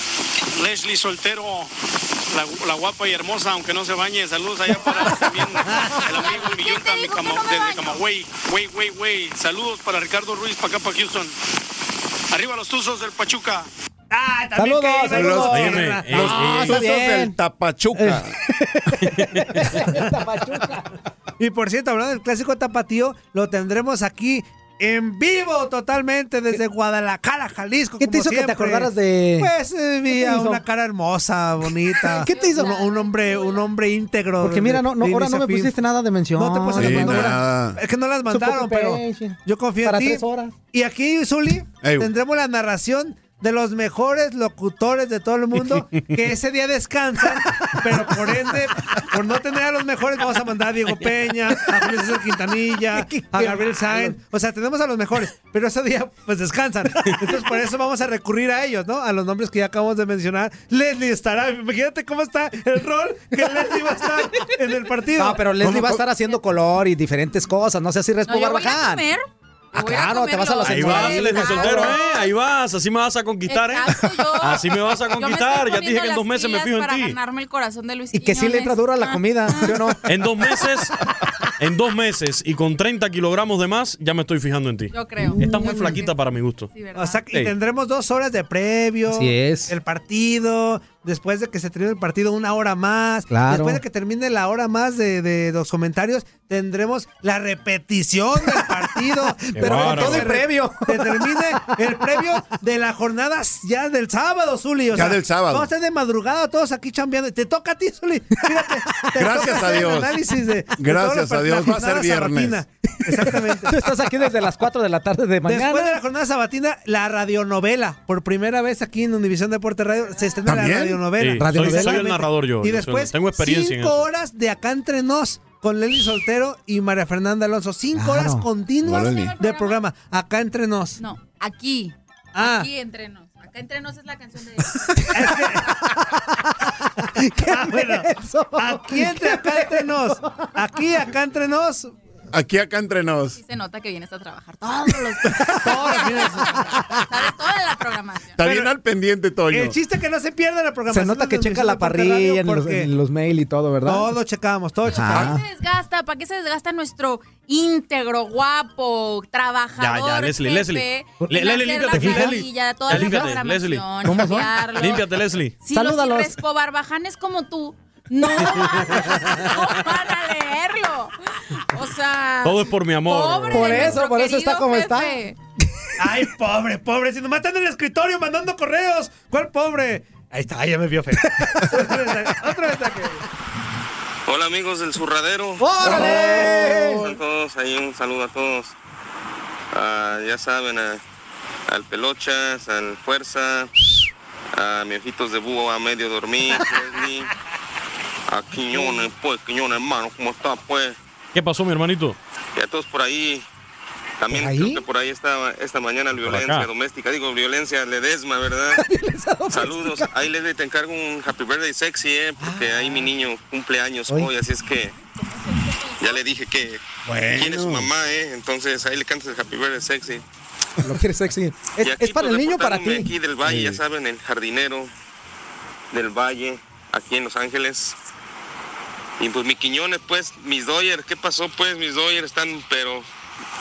Leslie Soltero, la, la guapa y hermosa, aunque no se bañe. Saludos allá para también el amigo Millonta mi cama- desde Camagüey. Wey, wey, wey. Saludos para Ricardo Ruiz, para acá, para Houston. Arriba los tuzos del Pachuca.
Saludos, saludos.
Óyeme,
No,
ey, ey, ey.
está
Tuzos
bien.
del Tapachuca.
Y por cierto, hablando del clásico tapatío, lo tendremos aquí en vivo totalmente desde Guadalajara, Jalisco.
¿Qué te
como
hizo que te
siempre.
acordaras de-
Pues eh, vi una cara hermosa, bonita.
¿Qué te hizo?
Un, un hombre, un hombre íntegro.
Porque mira, no, no, ahora no me pusiste nada de mención.
No te puse
Sí, nada.
Es que no las mandaron, pero yo confío
Para
en ti.
tres horas.
Y aquí, Zuli,
Ey.
tendremos la narración de los mejores locutores de todo el mundo que ese día descansan, pero por ende, por no tener a los mejores, vamos a mandar a Diego Peña, a Julio César Quintanilla, a Gabriel Sainz. O sea, tenemos a los mejores, pero ese día, pues descansan. Entonces, por eso vamos a recurrir a ellos, ¿no? A los nombres que ya acabamos de mencionar. Leslie estará, imagínate cómo está el rol que Leslie va a estar en el partido.
No, pero Leslie
¿Cómo,
va a estar haciendo color y diferentes cosas. No sé si
No,
Respo Barbaján. Ah, claro, te vas a los
Ahí vas, Leslie
todo.
Soltero, ¿eh? Ahí vas, así me vas a conquistar, ¿eh?
Yo-
Así me vas a conquistar. Ya te dije que en dos meses me fijo en
para
ti.
ganarme el corazón de Luis
Y que sí le entra duro a la
Ah,
comida, ¿sí o no?
En dos meses, en dos meses y con 30 kilogramos de más, ya me estoy fijando en ti.
Yo creo.
Estás muy flaquita para mi gusto.
Sí, ¿verdad?
O sea, y
Sí.
tendremos dos horas de previo.
Así es.
El partido. Después de que se termine el partido, una hora más.
Claro.
Después de que termine la hora más de, de los comentarios, tendremos la repetición del partido.
Pero con todo el previo.
Que termine el previo de la jornada ya del sábado, Zuli. O
Ya
sea,
del sábado.
Vamos a estar de madrugada todos aquí chambeando. Te toca a ti, Zuli. Fíjate. te
Gracias a Dios.
análisis de-
Gracias a Dios. Va a ser
jornada
viernes.
sabatina. Exactamente.
Tú estás aquí desde las 4 de la tarde de mañana.
Después de la jornada sabatina, la radionovela. Por primera vez aquí en Univisión Deporte Radio se estrena la
¿También?
Radionovela.
Sí,
Radio
soy,
novela.
soy el narrador yo.
Y después,
tengo experiencia en
cinco
eso.
horas de acá entre nos con Leslie Soltero y María Fernanda Alonso. Cinco
Claro.
horas continuas
Órale.
de programa. Acá entre nos.
No, aquí.
Ah.
Aquí entre nos. Acá entre nos es la canción de.
Ah, bueno. Aquí entre acá entre nos. Aquí acá entre nos.
Aquí acá entre nos.
Sí se nota que vienes a trabajar todos los todos los. Sabes toda la programación.
Está bien al pendiente, Toño.
El chiste es que no se pierda la
Se
programación.
nota que checa la parrilla en los, en los mail y todo, ¿verdad?
Todo checamos, todo checamos.
¿Para qué se desgasta? ¿Para qué se desgasta nuestro íntegro, guapo, trabajador?
Ya, ya, Leslie,
jefe,
Leslie. Leslie, límpiate,
la
Leslie.
toda
Ya,
la
límpiate,
programación,
Leslie.
¿Cómo son?
Límpiate, Leslie.
Si los Barbajanes como tú no no van a leerlo. O sea,
Todo es por mi amor.
pobre
Por eso, por eso está como está.
Ay, pobre, pobre. Si nomás está en el escritorio mandando correos. ¿Cuál pobre? Ahí está, ya me vio feo. Otro mensaje.
Hola amigos del zurradero.
¡Órale!
A todos, ahí un saludo a todos. Ya saben, a- al Pelochas, al Fuerza, a mi ojitos de búho a medio dormir, Leslie, a Quiñones, pues, Quiñones hermano, ¿cómo está pues?
¿Qué pasó, mi hermanito?
Y a todos por ahí. También
¿Por ahí?
creo que por ahí estaba esta mañana violencia doméstica, digo violencia ledesma, ¿verdad? Saludos. Ahí Leslie te encargo un happy birthday sexy, eh, porque ahí mi niño cumple años
Hoy.
así es que ya le dije que quién es su mamá, eh. Entonces ahí le cantas el happy birthday sexy.
Lo quieres sexy. ¿Es,
Y aquí,
es para
pues,
el niño o para ti?
Aquí del Valle,
Sí.
ya saben, el jardinero del Valle, aquí en Los Ángeles. Y pues mi Quiñones, pues, mis Dodgers, ¿qué pasó? Pues mis Dodgers están, pero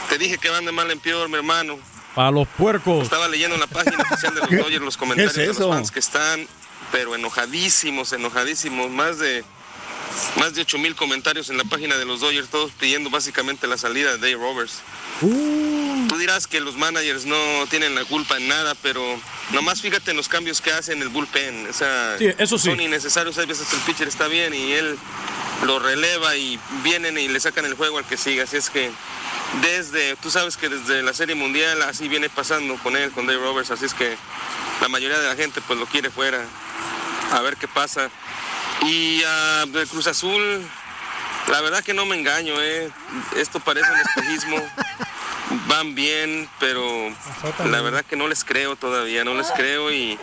te dije que van de mal en peor, mi hermano.
Para los puercos.
Estaba leyendo en la página oficial de los Dodgers los comentarios de los fans que están, pero enojadísimos, enojadísimos. Más de más de 8 mil comentarios en la página de los Dodgers, todos pidiendo básicamente la salida de Dave Roberts. Tú dirás que los managers no tienen la culpa en nada, pero nomás fíjate en los cambios que hacen el bullpen. O sea,
Sí, eso sí.
son innecesarios. Hay veces el pitcher está bien y él lo releva y vienen y le sacan el juego al que sigue. Así es que desde, tú sabes que desde la Serie Mundial así viene pasando con él, con Dave Roberts. Así es que la mayoría de la gente pues lo quiere fuera. A ver qué pasa. Y del Cruz Azul, la verdad que no me engaño, ¿eh? Esto parece un espejismo. Van bien, pero la verdad que no les creo todavía, no les creo y...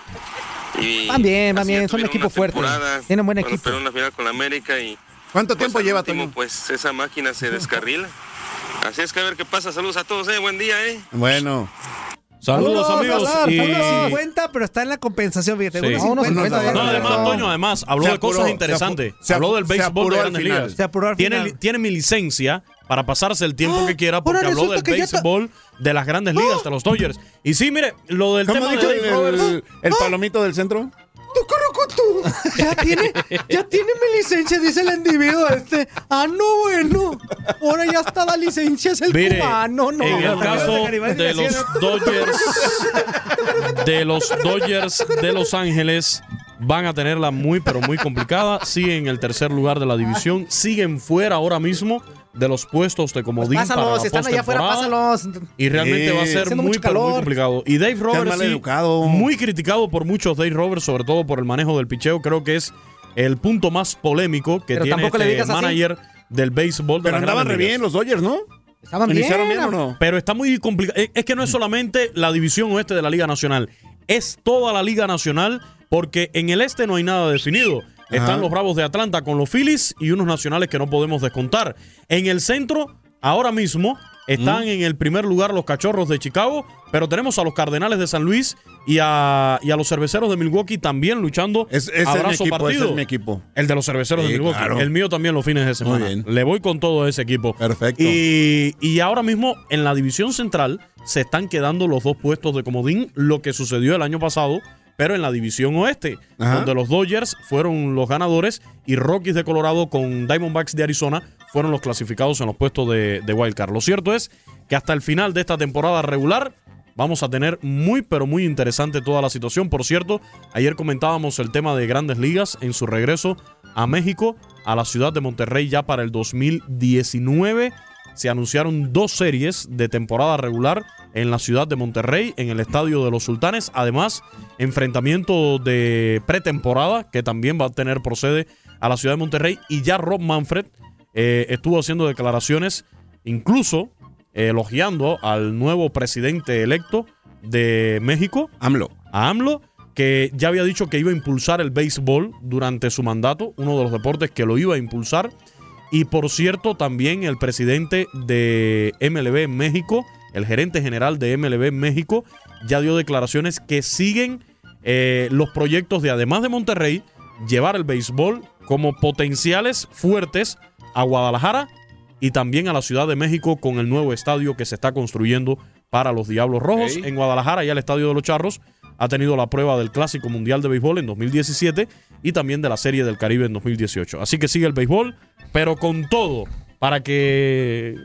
y
Van bien, van bien, son
tuvieron
equipo fuerte. Tienen buen equipo.
perdieron la final con la América y...
¿Cuánto
pues,
tiempo lleva,
último,
Toño?
Pues esa máquina se descarrila. Así es que a ver qué pasa. Saludos a todos, ¿eh? Buen día, ¿eh?
Bueno.
Saludos, amigos.
Salar,
y-
uno 50, pero está en la compensación, fíjate.
Sí.
uno 50,
No,
¿eh?
además, Toño, además, habló
Se
de
apuró,
cosas
se
interesantes.
apu- se
habló
apu-
del
se
béisbol
apuró
de grandes ligas.
Se apuró al
tiene,
final.
tiene mi licencia para pasarse el tiempo que quiera porque
ahora
habló del béisbol de las grandes ligas, de los Dodgers. Y sí, mire, lo del
¿Cómo
tema de
dijo
Dave
el,
Roberts.
el- el palomito del centro?
Ya tiene, ya tiene mi licencia, dice el individuo este. Ah, no, bueno. Ahora ya está la licencia, es el
Mire,
cubano, no.
en el caso de los Dodgers, de los Dodgers de Los Ángeles, van a tenerla muy, pero muy complicada. Siguen en el tercer lugar de la división, siguen fuera ahora mismo de los puestos de comodín para la
Pásalos, si están allá afuera,
postemporada.
pásalos.
Y realmente va a ser muy, muy complicado. Y Dave Roberts,
mal
sí,
educado.
muy criticado por muchos, Dave Roberts, sobre todo por el manejo del picheo, creo que es el punto más polémico que
Pero
tiene
le
este
así.
manager del béisbol de
Pero andaban re bien los Dodgers, ¿no?
Estaban bien.
¿Iniciaron bien o no?
Pero está muy complicado. Es es que no es solamente la división oeste de la Liga Nacional, es toda la Liga Nacional, porque en el este no hay nada definido. Están los Bravos de Atlanta con los Phillies y unos nacionales que no podemos descontar. En el centro, ahora mismo, están
Mm.
en el primer lugar los Cachorros de Chicago, pero tenemos a los Cardenales de San Luis y a, y a los Cerveceros de Milwaukee también luchando
Es- ese es mi
abrazo
equipo, ese
partido.
es mi equipo.
El de los Cerveceros
Sí,
de Milwaukee.
claro.
El mío también los fines de semana. Le voy con todo ese equipo.
Perfecto.
Y, y ahora mismo en la división central se están quedando los dos puestos de comodín, lo que sucedió el año pasado, pero en la división oeste,
Ajá.
donde los Dodgers fueron los ganadores y Rockies de Colorado con Diamondbacks de Arizona fueron los clasificados en los puestos de, de Wild Card. Lo cierto es que hasta el final de esta temporada regular vamos a tener muy pero muy interesante toda la situación. Por cierto, ayer comentábamos el tema de grandes ligas en su regreso a México, a la ciudad de Monterrey ya para el 2019 se anunciaron dos series de temporada regular en la ciudad de Monterrey, en el Estadio de los Sultanes. Además, enfrentamiento de pretemporada que también va a tener por sede a la ciudad de Monterrey. Y ya Rob Manfred eh, estuvo haciendo declaraciones, incluso eh, elogiando al nuevo presidente electo de México,
AMLO.
a AMLO, que ya había dicho que iba a impulsar el béisbol durante su mandato, uno de los deportes que lo iba a impulsar. Y por cierto, también el presidente de MLB en México, el gerente general de MLB en México, ya dio declaraciones que siguen eh, los proyectos de, además de Monterrey, llevar el béisbol como potenciales fuertes a Guadalajara y también a la Ciudad de México con el nuevo estadio que se está construyendo para los Diablos Rojos. En Guadalajara ya el Estadio de los Charros ha tenido la prueba del Clásico Mundial de Béisbol en 2017 y también de la Serie del Caribe en 2018. Así que sigue el béisbol, pero con todo, para que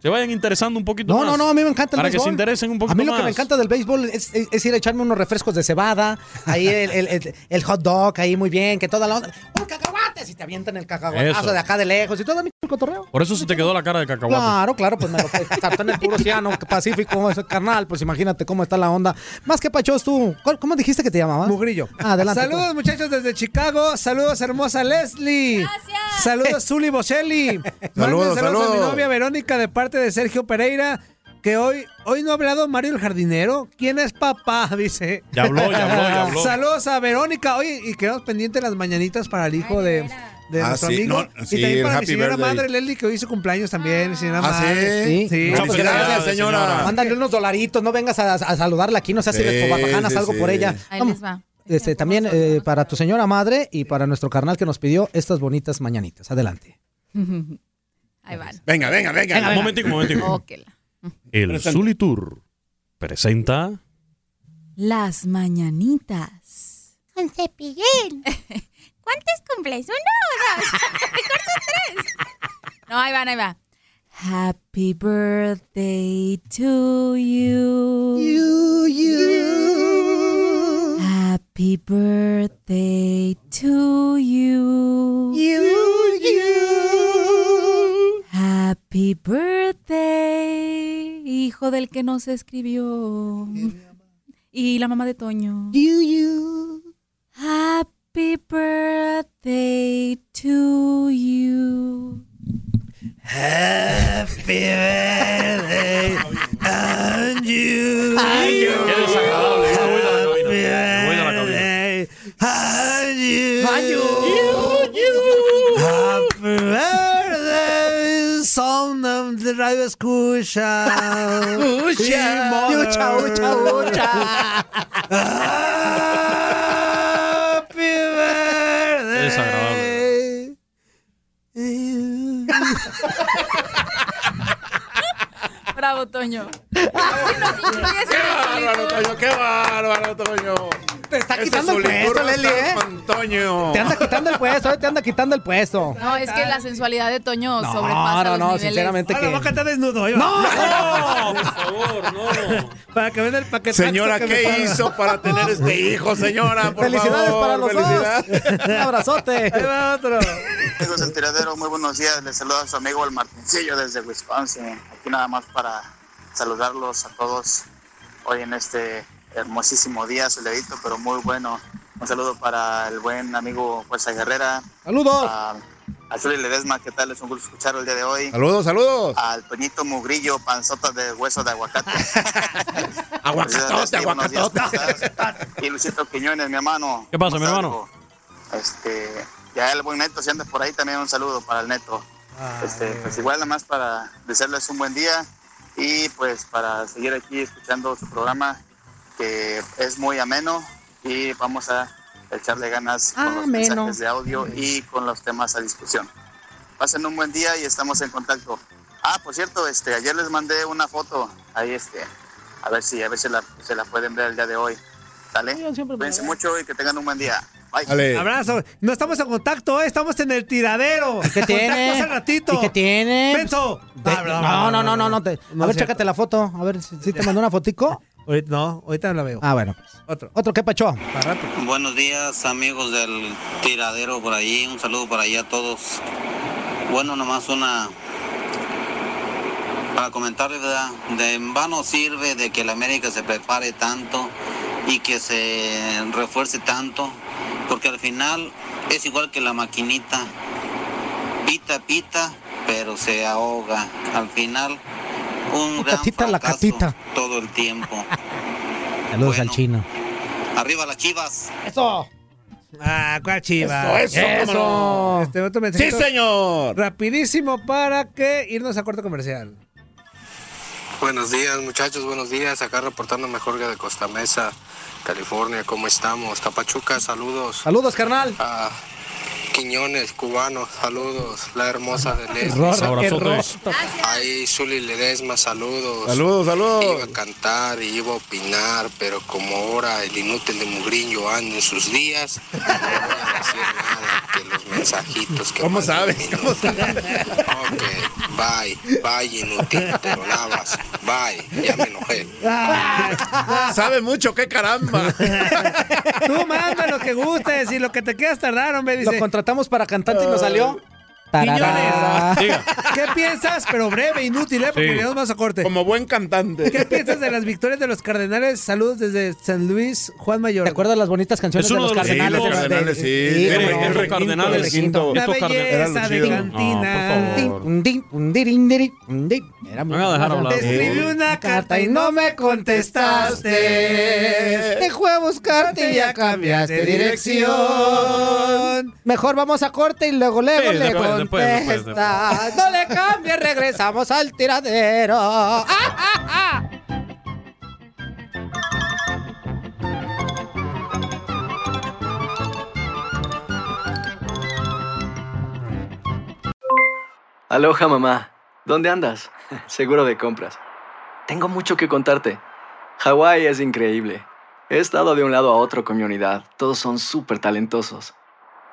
se vayan interesando un poquito
No,
más.
no, no, a mí me encanta el
Para
béisbol.
que se interesen un poquito
A mí lo
más.
que me encanta del béisbol es, es- es ir a echarme unos refrescos de cebada, ahí el, el- el- el hot dog, ahí muy bien, que toda la onda. ¡Un cacahuate! Si te avientan el cacahuatazo
Eso.
de acá de lejos y todo mi el cotorreo.
Por eso se te quedó la cara de cacahuate.
Claro, claro, pues me lo está en el puro océano Pacífico, ese carnal, pues imagínate cómo está la onda. Más que pachos tú, ¿cómo- ¿cómo dijiste que te llamabas?
Mugrillo.
Ah, adelante.
Saludos, muchachos, desde Chicago. Saludos, hermosa Leslie. Gracias. Saludos, Zuli Bocelli.
Saludos,
saludos, a mi novia Verónica de parte de Sergio Pereira. Que hoy, hoy no ha hablado Mario el jardinero. ¿Quién es papá? Dice.
Ya habló, ya habló, ya habló.
Saludos a Verónica. Oye, y quedamos pendientes las mañanitas para el hijo de, de
Ah,
nuestro
sí,
amigo.
no, sí,
y también para mi señora
birthday.
madre Leslie, que hoy hizo cumpleaños también. Señora
Ah, ¿sí?
madre.
Sí.
Muchas
Pues
felicidades,
gracias, señora.
Mándale unos dolaritos, no vengas a, a saludarla aquí, no seas
Sí,
irrespobajanas,
sí,
algo
sí.
por ella.
Ahí
Vamos.
les va.
este, también eh, para tu señora madre y para nuestro carnal que nos pidió estas bonitas mañanitas. Adelante.
Ahí van.
Venga, venga, venga.
Un momentico, un momentico.
Óquela.
El. Zulitur presenta
Las mañanitas.
Con cepillín. ¿Cuántos cumples? ¿Uno o dos? Mejor son tres.
No, ahí van, ahí va. Happy birthday to you.
You, you.
Happy birthday to you.
You, you.
Happy birthday, hijo del que nos escribió. Y la mamá de Toño.
You, you.
Happy birthday to you.
Happy birthday and you.
Qué desagradable. Me voy de la cabina.
Happy
Me voy de la cabina.
birthday and you.
And you.
Son de radio escucha.
Ucha.
Y
Ucha, ucha, ucha.
Happy birthday.
Qué desagradable.
Bravo, Toño.
¡Qué bárbaro, Toño! ¡Qué bárbaro, Toño!
Te está quitando el puesto, Leli, ¿eh?
Toño.
Te anda quitando el puesto, eh, te anda quitando el puesto.
No, es que la sensualidad de Toño
No,
sobrepasa
no,
los
no,
niveles.
sinceramente
Ahora
que...
va a cantar desnudo. ahí va.
¡No! Por favor, no.
Para que vean el paquete.
Señora, ¿qué hizo para tener este hijo, señora? Por
Felicidades
favor,
para los
felicidades.
dos. Un abrazote.
Ahí va otro.
Amigos del tiradero, muy buenos días. Les saluda a su amigo el Martincillo desde Wisconsin. Aquí nada más para saludarlos a todos hoy en este hermosísimo día, soleadito, pero muy bueno. Un saludo para el buen amigo Fuerza Guerrera.
Saludos.
A, a Chuli Ledesma, ¿qué tal? Es un gusto escucharlo el día de hoy.
Saludos, saludos.
Al Toñito Mugrillo, panzota de hueso de aguacate.
Aguacatote, aguacatote.
Y Luisito Quiñones, mi hermano.
¿Qué pasa,
¿Cómo
mi hermano?
Este, ya el buen Neto, si andas por ahí, también un saludo para el Neto. Este, pues igual nada más para desearles un buen día y pues para seguir aquí escuchando su programa que es muy ameno y vamos a echarle ganas con los
Ameno.
mensajes de audio y con los temas a discusión. Pasen un buen día y estamos en contacto. Ah, por cierto, este, ayer les mandé una foto ahí, este, a ver si, a ver si la, se la pueden ver el día de hoy. ¿Sale? Cuídense mucho y que tengan un buen día. Bye.
Dale.
Abrazo. No estamos en contacto, eh, estamos en el tiradero.
¿Qué tiene?
Contacto hace ratito.
¿Y qué tiene?
Menso.
De- no, no, no, no, no. te-
No
a ver, chécate la foto. A ver si, si te mandó una fotico.
Ahorita- no, ahorita la veo.
Ah, bueno. pues.
Otro.
Otro, ¿qué pacho?
Para rato.
Buenos días amigos del tiradero por ahí, un saludo para allá a todos. Bueno, nomás una para comentarles, ¿verdad? De en vano sirve de que la América se prepare tanto y que se refuerce tanto, porque al final es igual que la maquinita, pita, pita, pero se ahoga. Al final, un gran
Catita la catita.
todo el tiempo.
Saludos
Bueno.
al chino.
Arriba las chivas.
¡Eso!
Ah, ¿cuál chiva?
Eso, eso.
Este otro
Sí, señor.
Rapidísimo para que irnos a corte comercial.
Buenos días muchachos, buenos días. Acá reportando mejor de Costa Mesa, California. ¿Cómo estamos? Tapachuca, saludos.
Saludos, carnal.
A Quiñones, cubano, saludos. La hermosa de Leslie. Ahí Zuli Ledesma, saludos.
Saludos, saludos.
Iba a cantar y iba a opinar, pero como ahora el inútil de Mugrillo anda en sus días, no voy a decir nada que los mensajitos que
¿Cómo sabes? ¿Cómo sabes?
Ok, bye, bye inútil, te lo lavas, bye, ya me enojé.
Sabe mucho, qué caramba.
Tú manda lo que gustes y lo que te quieras tardar, hombre.
Lo
Dice,
contratamos para cantante y nos salió. Tarará.
Quiñones, ¿qué piensas? Pero breve, inútil, ¿eh? Porque
Sí.
llegamos más a corte.
Como buen cantante.
¿Qué piensas de las victorias de los Cardenales? Saludos desde San Luis, Juan Mayor.
¿Te acuerdas las bonitas canciones
Es
de
uno
los
de los
cardenales?
equipos.
de-
Cardenales, sí.
sí,
El-
no.
requinto,
Cardenales.
el requinto.
Una
Estos cardenales.
belleza
Era
de
lucido.
cantina.
No, por favor.
Era muy
Me van a dejar hablar.
Te escribí una carta y no me contestaste.
Dejó a buscarte y ya cambiaste dirección. Mejor vamos a corte y luego luego le contesta. No le cambies, regresamos al tiradero.
Aloha mamá, ¿dónde andas? Seguro de compras. Tengo mucho que contarte. Hawái es increíble. He estado de un lado a otro con mi unidad. Todos son súper talentosos.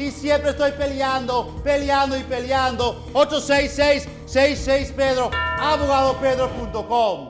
Y siempre estoy peleando, peleando y peleando. 866-66 Pedro, abogadopedro.com.